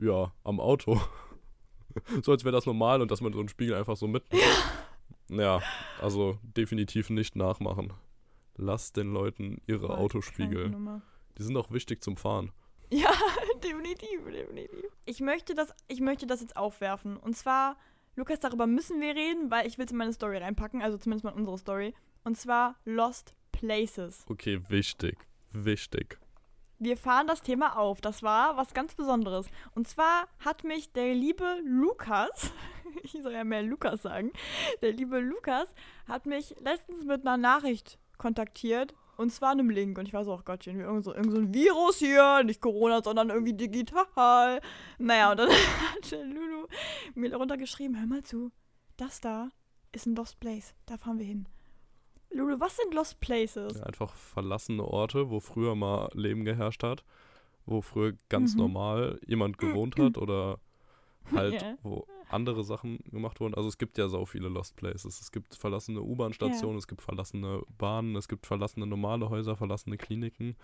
ja, am Auto. so als wäre das normal und dass man so einen Spiegel einfach so mit. Ja. also definitiv nicht nachmachen. Lasst den Leuten ihre Voll Autospiegel. Die sind auch wichtig zum Fahren. Ja, definitiv, definitiv. Ich möchte, das, ich möchte das jetzt aufwerfen. Und zwar, Lukas, darüber müssen wir reden, weil ich will es in meine Story reinpacken, also zumindest mal in unsere Story. Und zwar Lost Places. Okay, wichtig. Wichtig. Wir fahren das Thema auf. Das war was ganz Besonderes. Und zwar hat mich der liebe Lukas, ich soll ja mehr Lukas sagen, der liebe Lukas hat mich letztens mit einer Nachricht kontaktiert. Und zwar einem Link. Und ich war so, oh Gottchen, irgend so, irgend so ein Virus hier. Nicht Corona, sondern irgendwie digital. Naja, und dann hat Lulu mir darunter geschrieben, hör mal zu, das da ist ein Lost Place. Da fahren wir hin. Lulu, was sind Lost Places? Ja, einfach verlassene Orte, wo früher mal Leben geherrscht hat, wo früher ganz Mhm. normal jemand gewohnt hat oder halt, Ja. wo andere Sachen gemacht wurden. Also es gibt ja so viele Lost Places. Es gibt verlassene U-Bahn-Stationen, es gibt verlassene Bahnen, es gibt verlassene normale Häuser, verlassene Kliniken.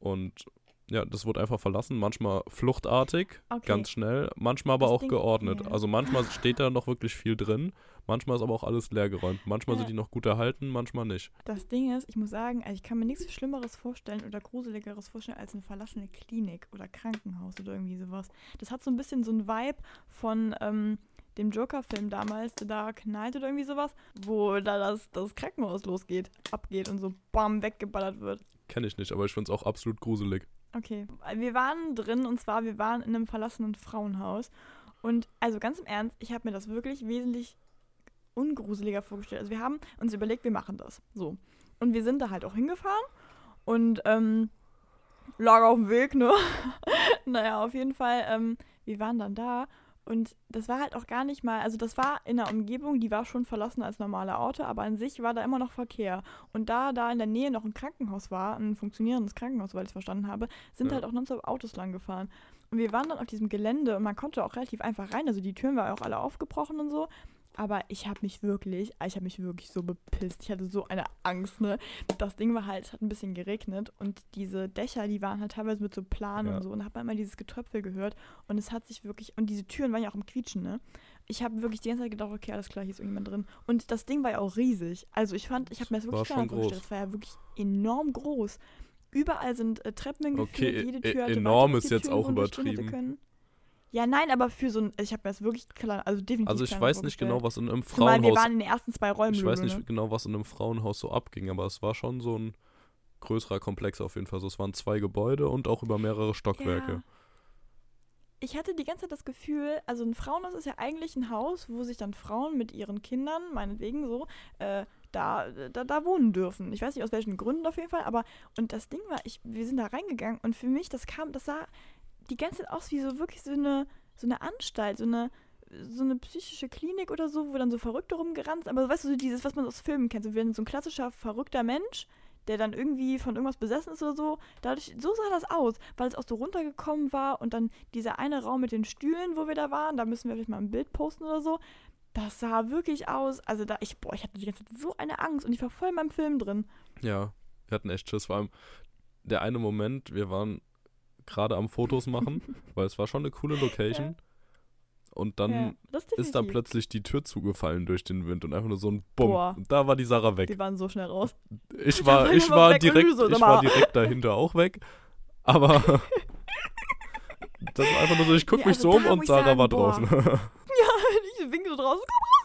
Und ja, das wurde einfach verlassen, manchmal fluchtartig, Okay. ganz schnell, manchmal aber Das auch Ding- geordnet. ja. Also manchmal steht da noch wirklich viel drin, manchmal ist aber auch alles leergeräumt. Manchmal Ja. sind die noch gut erhalten, manchmal nicht. Das Ding ist, ich muss sagen, also ich kann mir nichts Schlimmeres vorstellen oder Gruseligeres vorstellen als eine verlassene Klinik oder Krankenhaus oder irgendwie sowas. Das hat so ein bisschen so ein Vibe von ähm, dem Joker-Film damals, The Dark Knight oder irgendwie sowas, wo da das, das Krankenhaus losgeht, abgeht und so bam, weggeballert wird. Kenne ich nicht, aber ich finde es auch absolut gruselig. Okay. Wir waren drin und zwar, wir waren in einem verlassenen Frauenhaus. Und also ganz im Ernst, ich habe mir das wirklich wesentlich ungruseliger vorgestellt. Also wir haben uns überlegt, wir machen das. So. Und wir sind da halt auch hingefahren und ähm, lag auf dem Weg, ne? naja, auf jeden Fall, ähm, wir waren dann da und das war halt auch gar nicht mal, also das war in einer Umgebung, die war schon verlassen als normale Auto, aber an sich war da immer noch Verkehr. Und da da in der Nähe noch ein Krankenhaus war, ein funktionierendes Krankenhaus, weil ich es verstanden habe, sind Ja. halt auch nonstop Autos lang gefahren. Und wir waren dann auf diesem Gelände und man konnte auch relativ einfach rein. Also die Türen waren auch alle aufgebrochen und so. Aber ich habe mich wirklich, ich habe mich wirklich so bepisst. Ich hatte so eine Angst, ne? Das Ding war halt, es hat ein bisschen geregnet und diese Dächer, die waren halt teilweise mit so Planen Ja. und so. Und man immer dieses Getröpfel gehört. Und es hat sich wirklich, und diese Türen waren ja auch im Quietschen, ne? Ich habe wirklich die ganze Zeit gedacht, okay, alles klar, hier ist irgendjemand drin. Und das Ding war ja auch riesig. Also ich fand, ich habe mir das wirklich schon kleiner vorgestellt. Das war ja wirklich enorm groß. Überall sind äh, Treppen hingeführt, Okay, jede e- Tür hatte enorm ist jetzt auch übertrieben. Ja, nein, aber für so ein, ich habe mir das wirklich klar, also definitiv Also ich weiß nicht genau, was in einem Zumal wir Frauenhaus waren in den ersten zwei Räumen. Ich weiß nicht ne? genau, was in einem Frauenhaus so abging, aber es war schon so ein größerer Komplex auf jeden Fall. Also es waren zwei Gebäude und auch über mehrere Stockwerke. Ja. Ich hatte die ganze Zeit das Gefühl, also ein Frauenhaus ist ja eigentlich ein Haus, wo sich dann Frauen mit ihren Kindern, meinetwegen so, äh, da, da, da wohnen dürfen. Ich weiß nicht aus welchen Gründen auf jeden Fall, aber und das Ding war, ich, wir sind da reingegangen und für mich, das kam, das sah die ganze Zeit aus wie so wirklich so eine, so eine Anstalt, so eine, so eine psychische Klinik oder so, wo dann so Verrückte rumgerannt sind. Aber weißt du, so dieses, was man aus Filmen kennt, so, wenn so ein klassischer verrückter Mensch, der dann irgendwie von irgendwas besessen ist oder so, dadurch, so sah das aus, weil es auch so runtergekommen war und dann dieser eine Raum mit den Stühlen, wo wir da waren, da müssen wir vielleicht mal ein Bild posten oder so. Das sah wirklich aus, also da, ich, boah, ich hatte die ganze Zeit so eine Angst und ich war voll in meinem Film drin. Ja, wir hatten echt Schiss. Vor allem der eine Moment, wir waren gerade am Fotos machen, weil es war schon eine coole Location. Und dann ja, ist da definitiv. plötzlich die Tür zugefallen durch den Wind und einfach nur so ein Bumm. Boah. Und da war die Sarah weg. Wir waren so schnell raus. Ich war, ich war direkt, so, ich war direkt dahinter auch weg. Aber das war einfach nur so, ich guck Nee, mich also so um und Sarah sagen, war boah. draußen. ich winke so draußen, komm raus.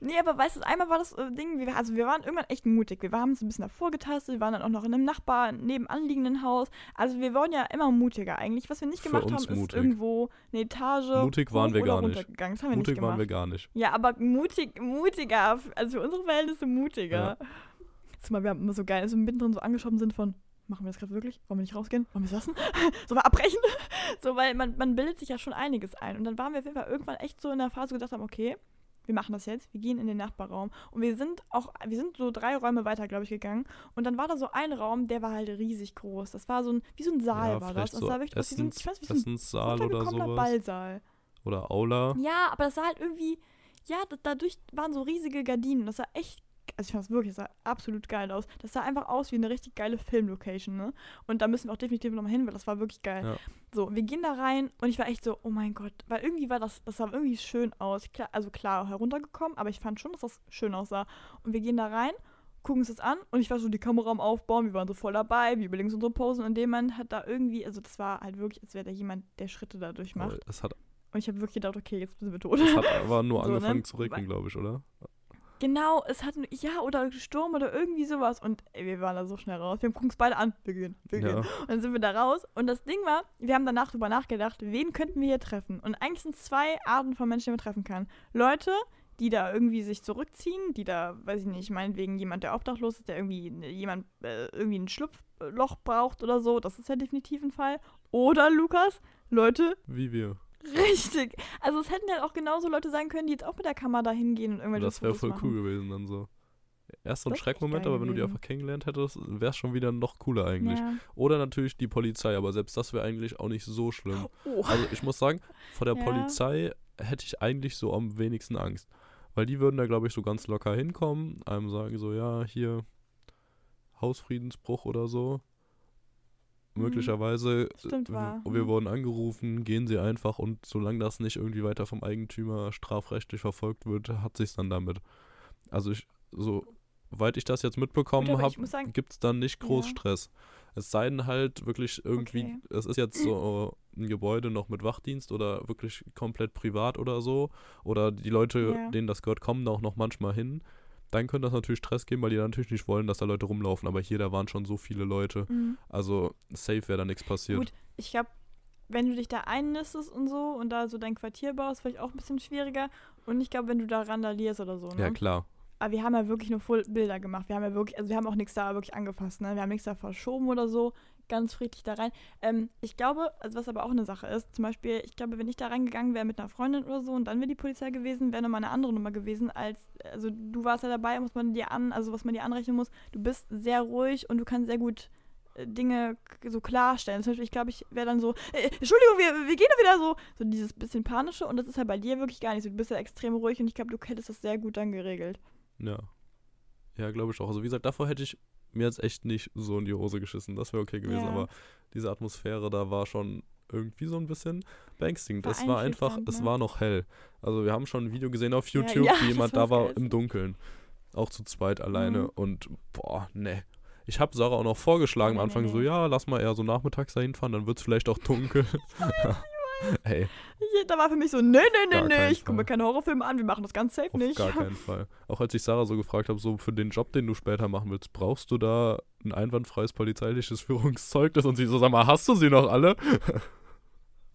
Nee, aber weißt du, einmal war das äh, Ding, wir, also wir waren irgendwann echt mutig. Wir haben uns ein bisschen davor getastet, wir waren dann auch noch in einem Nachbar nebenan liegenden Haus. Also wir wurden ja immer mutiger eigentlich. Was wir nicht gemacht haben, ist mutig. irgendwo eine Etage Mutig waren wir gar nicht. Das haben wir nicht Mutig gemacht. waren wir gar nicht. Ja, aber mutig, mutiger, also für unsere Verhältnisse mutiger. Zumal wir haben immer so geil, also mittendrin so angeschoben sind von, machen wir das gerade wirklich? Wollen wir nicht rausgehen? Wollen wir es lassen? Sollen wir abbrechen? so, weil man, man bildet sich ja schon einiges ein. Und dann waren wir auf jeden Fall irgendwann echt so in der Phase, wo wir gedacht haben, okay, wir machen das jetzt, wir gehen in den Nachbarraum. Und wir sind auch, wir sind so drei Räume weiter, glaube ich, gegangen. Und dann war da so ein Raum, der war halt riesig groß. Das war so ein, wie so ein Saal ja, war das. Und so das war wie so ein, Essens, ich weiß, wie so ein oder sowas. Ballsaal. Oder Aula. Ja, aber das sah halt irgendwie, ja, da- dadurch waren so riesige Gardinen. Das sah echt, also ich fand es wirklich, sah absolut geil aus. Das sah einfach aus wie eine richtig geile Filmlocation, ne? Und da müssen wir auch definitiv nochmal hin, weil das war wirklich geil. Ja. So, wir gehen da rein und ich war echt so, oh mein Gott, weil irgendwie war das, das sah irgendwie schön aus. Klar, also klar, heruntergekommen, aber ich fand schon, dass das schön aussah. Und wir gehen da rein, gucken uns das an und ich war so die Kamera am Aufbauen, wir waren so voll dabei, wir überlegen uns unsere Posen und Moment hat da irgendwie, also das war halt wirklich, als wäre da jemand, der Schritte da durchmacht. Aber Es hat, Und ich habe wirklich gedacht, okay, jetzt sind wir tot. es hat aber nur So, ne? angefangen zu regnen, glaube ich, oder? Genau, es hat, ja, oder Sturm oder irgendwie sowas. Und ey, wir waren da so schnell raus. Wir gucken es beide an. Wir gehen, wir gehen. Ja. Und dann sind wir da raus. Und das Ding war, wir haben danach drüber nachgedacht, wen könnten wir hier treffen? Und eigentlich sind es zwei Arten von Menschen, die man treffen kann. Leute, die da irgendwie sich zurückziehen, die da, weiß ich nicht, meinetwegen jemand, der obdachlos ist, der irgendwie jemand äh, irgendwie ein Schlupfloch braucht oder so. Das ist ja definitiv ein Fall. Oder, Lukas, Leute, Wie wir. Richtig. Also es hätten ja auch genauso Leute sein können, die jetzt auch mit der Kamera da hingehen und irgendwelche Das wäre voll machen. cool gewesen dann so. Erst so ein Schreckmoment, aber wenn du die einfach kennengelernt hättest, wäre es schon wieder noch cooler eigentlich. Ja. Oder natürlich die Polizei, aber selbst das wäre eigentlich auch nicht so schlimm. Oh. Also ich muss sagen, vor der Ja. Polizei hätte ich eigentlich so am wenigsten Angst. Weil die würden da, glaube ich, so ganz locker hinkommen, einem sagen so, ja, hier Hausfriedensbruch oder so. Mhm. Möglicherweise, Stimmt, äh, wahr. wir Mhm. wurden angerufen, gehen sie einfach und solange das nicht irgendwie weiter vom Eigentümer strafrechtlich verfolgt wird, hat sich's dann damit. Also ich, so weit ich das jetzt mitbekommen habe, gibt es dann nicht groß Ja. Stress. Es sei denn halt wirklich irgendwie, Okay. es ist jetzt so ein Gebäude noch mit Wachdienst oder wirklich komplett privat oder so, oder die Leute, Ja. denen das gehört, kommen da auch noch manchmal hin, dann könnte das natürlich Stress geben, weil die dann natürlich nicht wollen, dass da Leute rumlaufen. Aber hier, da waren schon so viele Leute. Mhm. Also safe wäre da nichts passiert. Gut, ich glaube, wenn du dich da einnistest und so und da so dein Quartier baust, vielleicht auch ein bisschen schwieriger. Und ich glaube, wenn du da randalierst oder so, ne? Ja, klar. Aber wir haben ja wirklich nur Bilder gemacht. Wir haben ja wirklich, also wir haben auch nichts da wirklich angefasst, ne? Wir haben nichts da verschoben oder so. Ganz friedlich da rein. Ähm, ich glaube, also was aber auch eine Sache ist, zum Beispiel, ich glaube, wenn ich da reingegangen wäre mit einer Freundin oder so und dann wäre die Polizei gewesen, wäre nochmal eine andere Nummer gewesen, als, also du warst ja dabei, muss man dir an, also was man dir anrechnen muss, du bist sehr ruhig und du kannst sehr gut äh, Dinge so klarstellen. Zum Beispiel, ich glaube, ich wäre dann so, äh, Entschuldigung, wir, wir gehen doch wieder so, so dieses bisschen panische und das ist halt bei dir wirklich gar nicht so. Du bist ja extrem ruhig und ich glaube, du hättest das sehr gut dann geregelt. Ja. Ja, glaube ich auch. Also wie gesagt, davor hätte ich mir jetzt echt nicht so in die Hose geschissen. Das wäre okay gewesen. Ja. Aber diese Atmosphäre da war schon irgendwie so ein bisschen beängstigend. War es war einfach, es ne? war noch hell. Also wir haben schon ein Video gesehen auf Ja, YouTube, ja, wie das jemand da war im Dunkeln. Auch zu zweit alleine. Mhm. Und boah, ne. Ich habe Sarah auch noch vorgeschlagen Nee, am nee, Anfang so, nee. ja, lass mal eher so nachmittags dahin fahren, dann wird es vielleicht auch dunkel. Ey, Ja, Da war für mich so, nee, nee, nee, nee, ich gucke mir keine Horrorfilme an, wir machen das ganz safe Auf nicht. gar keinen Fall. Auch als ich Sarah so gefragt habe, so für den Job, den du später machen willst, brauchst du da ein einwandfreies polizeiliches Führungszeugnis? Und sie so, sag mal, hast du sie noch alle?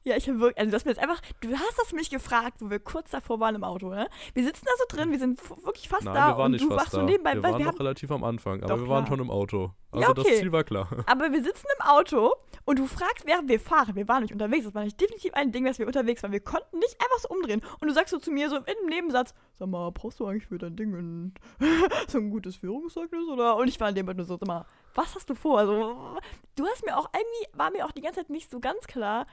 Ja, ich habe wirklich, also das mir jetzt einfach, du hast das mich gefragt, wo wir kurz davor waren im Auto, ne? Wir sitzen da so drin, wir sind wirklich fast Nein, da wir waren und nicht du fast wachst da. so nebenbei, wir weil waren wir noch relativ am Anfang, aber Doch, wir waren klar. schon im Auto. Also Ja, das okay. Ziel war klar. aber wir sitzen im Auto und du fragst, während wir fahren, wir waren nicht unterwegs, das war nicht definitiv ein Ding, dass wir unterwegs waren, wir konnten nicht einfach so umdrehen und du sagst so zu mir so in einem Nebensatz, sag mal, brauchst du eigentlich für dein Ding so ein gutes Führungszeugnis oder? Und ich war in dem Moment nur so, sag mal, was hast du vor? Also, du hast mir auch irgendwie, war mir auch die ganze Zeit nicht so ganz klar,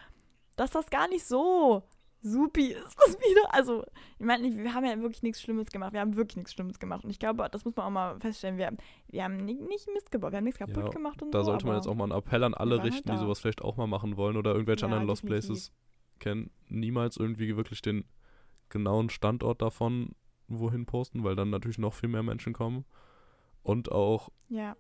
dass das gar nicht so supi ist, was wieder. Also, ich meine, wir haben ja wirklich nichts Schlimmes gemacht. Wir haben wirklich nichts Schlimmes gemacht. Und ich glaube, das muss man auch mal feststellen. Wir, wir haben nicht, nicht Mist gebaut, wir haben nichts kaputt Ja, gemacht und Da so. sollte man jetzt auch mal einen Appell an alle halt richten, die da. sowas vielleicht auch mal machen wollen oder irgendwelche Ja, anderen Lost. Places kennen. Niemals irgendwie wirklich den genauen Standort davon wohin posten, weil dann natürlich noch viel mehr Menschen kommen. Und auch Ja,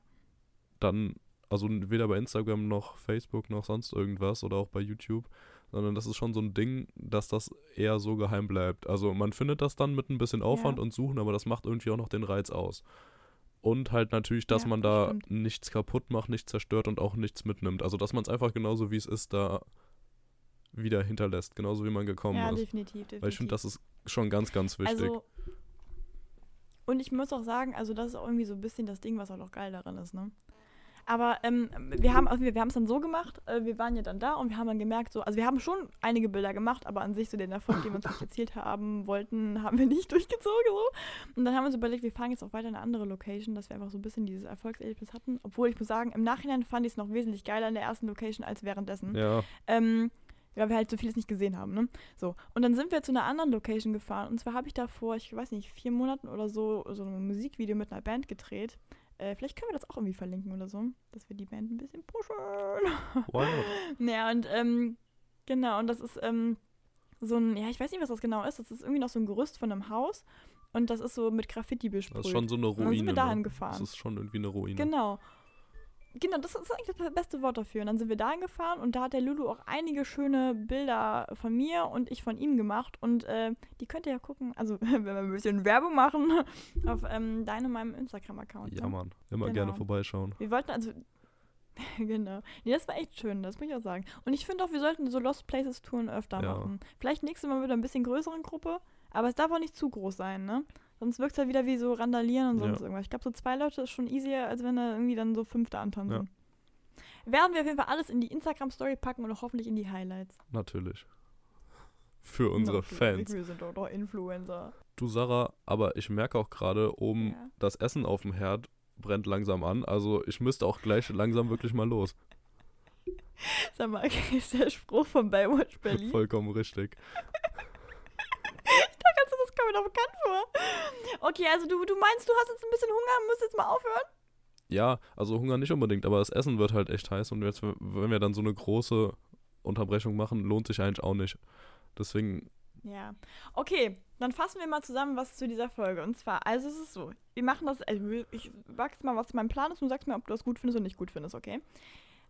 dann, also weder bei Instagram noch Facebook noch sonst irgendwas oder auch bei YouTube, sondern das ist schon so ein Ding, dass das eher so geheim bleibt. Also man findet das dann mit ein bisschen Aufwand Ja. und Suchen, aber das macht irgendwie auch noch den Reiz aus. Und halt natürlich, dass Ja, man da stimmt. nichts kaputt macht, nichts zerstört und auch nichts mitnimmt. Also dass man es einfach genauso wie es ist da wieder hinterlässt, genauso wie man gekommen ja ist. definitiv, definitiv. Weil ich finde, das ist schon ganz, ganz wichtig. Also, und ich muss auch sagen, also das ist auch irgendwie so ein bisschen das Ding, was auch noch geil daran ist, ne? Aber ähm, wir haben also wir, wir haben es dann so gemacht, äh, wir waren ja dann da und wir haben dann gemerkt, so, also wir haben schon einige Bilder gemacht, aber an sich so den Erfolg, den wir uns erzielt haben wollten, haben wir nicht durchgezogen so. Und dann haben wir uns überlegt, wir fahren jetzt auch weiter in eine andere Location, dass wir einfach so ein bisschen dieses Erfolgserlebnis hatten. Obwohl ich muss sagen, im Nachhinein fand ich es noch wesentlich geiler in der ersten Location als währenddessen. ja, Ähm, weil wir halt so vieles nicht gesehen haben, ne? So. Und dann sind wir zu einer anderen Location gefahren. Und zwar habe ich da vor, ich weiß nicht, vier Monaten oder so, so ein Musikvideo mit einer Band gedreht. Äh, vielleicht können wir das auch irgendwie verlinken oder so, dass wir die Band ein bisschen pushen. Not? Naja, und ähm, genau, und das ist ähm, so ein, ja, ich weiß nicht, was das genau ist. Das ist irgendwie noch so ein Gerüst von einem Haus. Und das ist so mit Graffiti besprüht. Das ist schon so eine Und Ruine. dann sind wir dahin ne? gefahren. Das ist schon irgendwie eine Ruine. Genau. Genau, das ist eigentlich das beste Wort dafür. Und dann sind wir dahin gefahren und da hat der Lulu auch einige schöne Bilder von mir und ich von ihm gemacht. Und äh, die könnt ihr ja gucken, also wenn wir ein bisschen Werbung machen, auf ähm, deinem und meinem Instagram-Account. Ja, ne? Mann. Immer Genau. gerne vorbeischauen. Wir wollten also. genau. Nee, das war echt schön, das muss ich auch sagen. Und ich finde auch, wir sollten so Lost Places Touren öfter Ja. machen. Vielleicht nächstes Mal mit einer bisschen größeren Gruppe, aber es darf auch nicht zu groß sein, ne? Sonst wirkt es halt wieder wie so Randalieren und sonst Ja. irgendwas. Ich glaube, so zwei Leute ist schon easier, als wenn da irgendwie dann so fünf da Ja. antanzen. Werden wir auf jeden Fall alles in die Instagram-Story packen und auch hoffentlich in die Highlights. Natürlich. Für unsere Natürlich, Fans. Wir sind doch, doch Influencer. Du, Sarah, aber ich merke auch gerade, oben Ja. das Essen auf dem Herd brennt langsam an. Also ich müsste auch gleich langsam wirklich mal los. Sag mal, ist der Spruch von Baywatch Berlin? Vollkommen richtig. Das kommt mir doch bekannt vor. Okay, also du, du meinst, du hast jetzt ein bisschen Hunger, musst jetzt mal aufhören? Ja, also Hunger nicht unbedingt, aber das Essen wird halt echt heiß. Und jetzt, wenn wir dann so eine große Unterbrechung machen, lohnt sich eigentlich auch nicht. Deswegen, Ja. Okay, dann fassen wir mal zusammen, was zu dieser Folge. Und zwar, also es ist so, wir machen das, also ich sag jetzt mal, was mein Plan ist und du sagst mir, ob du das gut findest oder nicht gut findest, okay?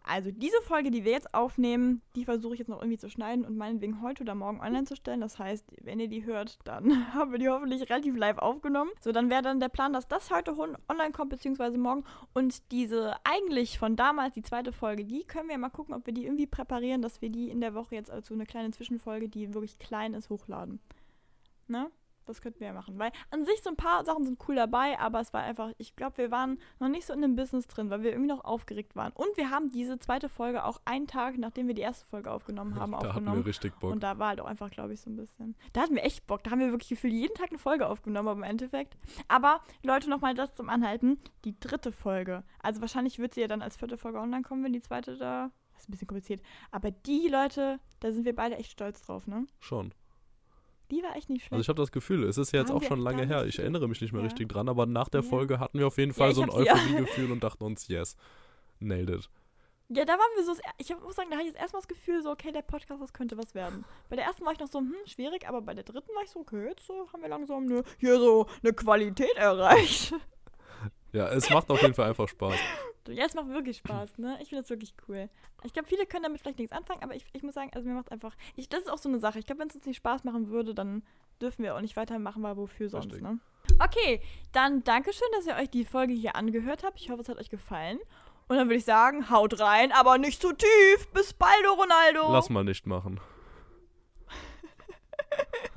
Also diese Folge, die wir jetzt aufnehmen, die versuche ich jetzt noch irgendwie zu schneiden und meinetwegen heute oder morgen online zu stellen. Das heißt, wenn ihr die hört, dann haben wir die hoffentlich relativ live aufgenommen. So, dann wäre dann der Plan, dass das heute online kommt, beziehungsweise morgen. Und diese eigentlich von damals, die zweite Folge, die können wir mal gucken, ob wir die irgendwie präparieren, dass wir die in der Woche jetzt als so eine kleine Zwischenfolge, die wirklich klein ist, hochladen. Ne? Das könnten wir ja machen. Weil an sich so ein paar Sachen sind cool dabei, aber es war einfach, ich glaube, wir waren noch nicht so in dem Business drin, weil wir irgendwie noch aufgeregt waren. Und wir haben diese zweite Folge auch einen Tag, nachdem wir die erste Folge aufgenommen haben, da hatten aufgenommen. wir richtig Bock. Und da war halt auch einfach, glaube ich, so ein bisschen. Da hatten wir echt Bock. Da haben wir wirklich gefühlt jeden Tag eine Folge aufgenommen, aber im Endeffekt. Aber Leute, nochmal das zum Anhalten. Die dritte Folge. Also wahrscheinlich wird sie ja dann als vierte Folge online kommen, wenn die zweite da. Das ist ein bisschen kompliziert. Aber die Leute, da sind wir beide echt stolz drauf, ne? Schon. Die war echt nicht schlecht. Also ich habe das Gefühl, es ist jetzt Haben auch schon lange her. Ich erinnere mich nicht mehr Ja. richtig dran, aber nach der Ja. Folge hatten wir auf jeden Fall ich so ein ja. Euphorie-Gefühl und dachten uns, yes, nailed it. Ja, da waren wir so, ich muss sagen, da hatte ich jetzt erstmal das Gefühl, so, okay, der Podcast, das könnte was werden. Bei der ersten war ich noch so, hm, schwierig, aber bei der dritten war ich so, okay, jetzt so haben wir langsam eine, hier so eine Qualität erreicht. Ja, es macht auf jeden Fall einfach Spaß. Ja, es macht wirklich Spaß, ne? Ich finde das wirklich cool. Ich glaube, viele können damit vielleicht nichts anfangen, aber ich, ich muss sagen, also mir macht einfach, ich, das ist auch so eine Sache. Ich glaube, wenn es uns nicht Spaß machen würde, dann dürfen wir auch nicht weitermachen, weil wofür sonst, Richtig. ne? Okay, dann Dankeschön, dass ihr euch die Folge hier angehört habt. Ich hoffe, es hat euch gefallen. Und dann würde ich sagen, haut rein, aber nicht zu tief. Bis bald, Ronaldo. Lass mal nicht machen.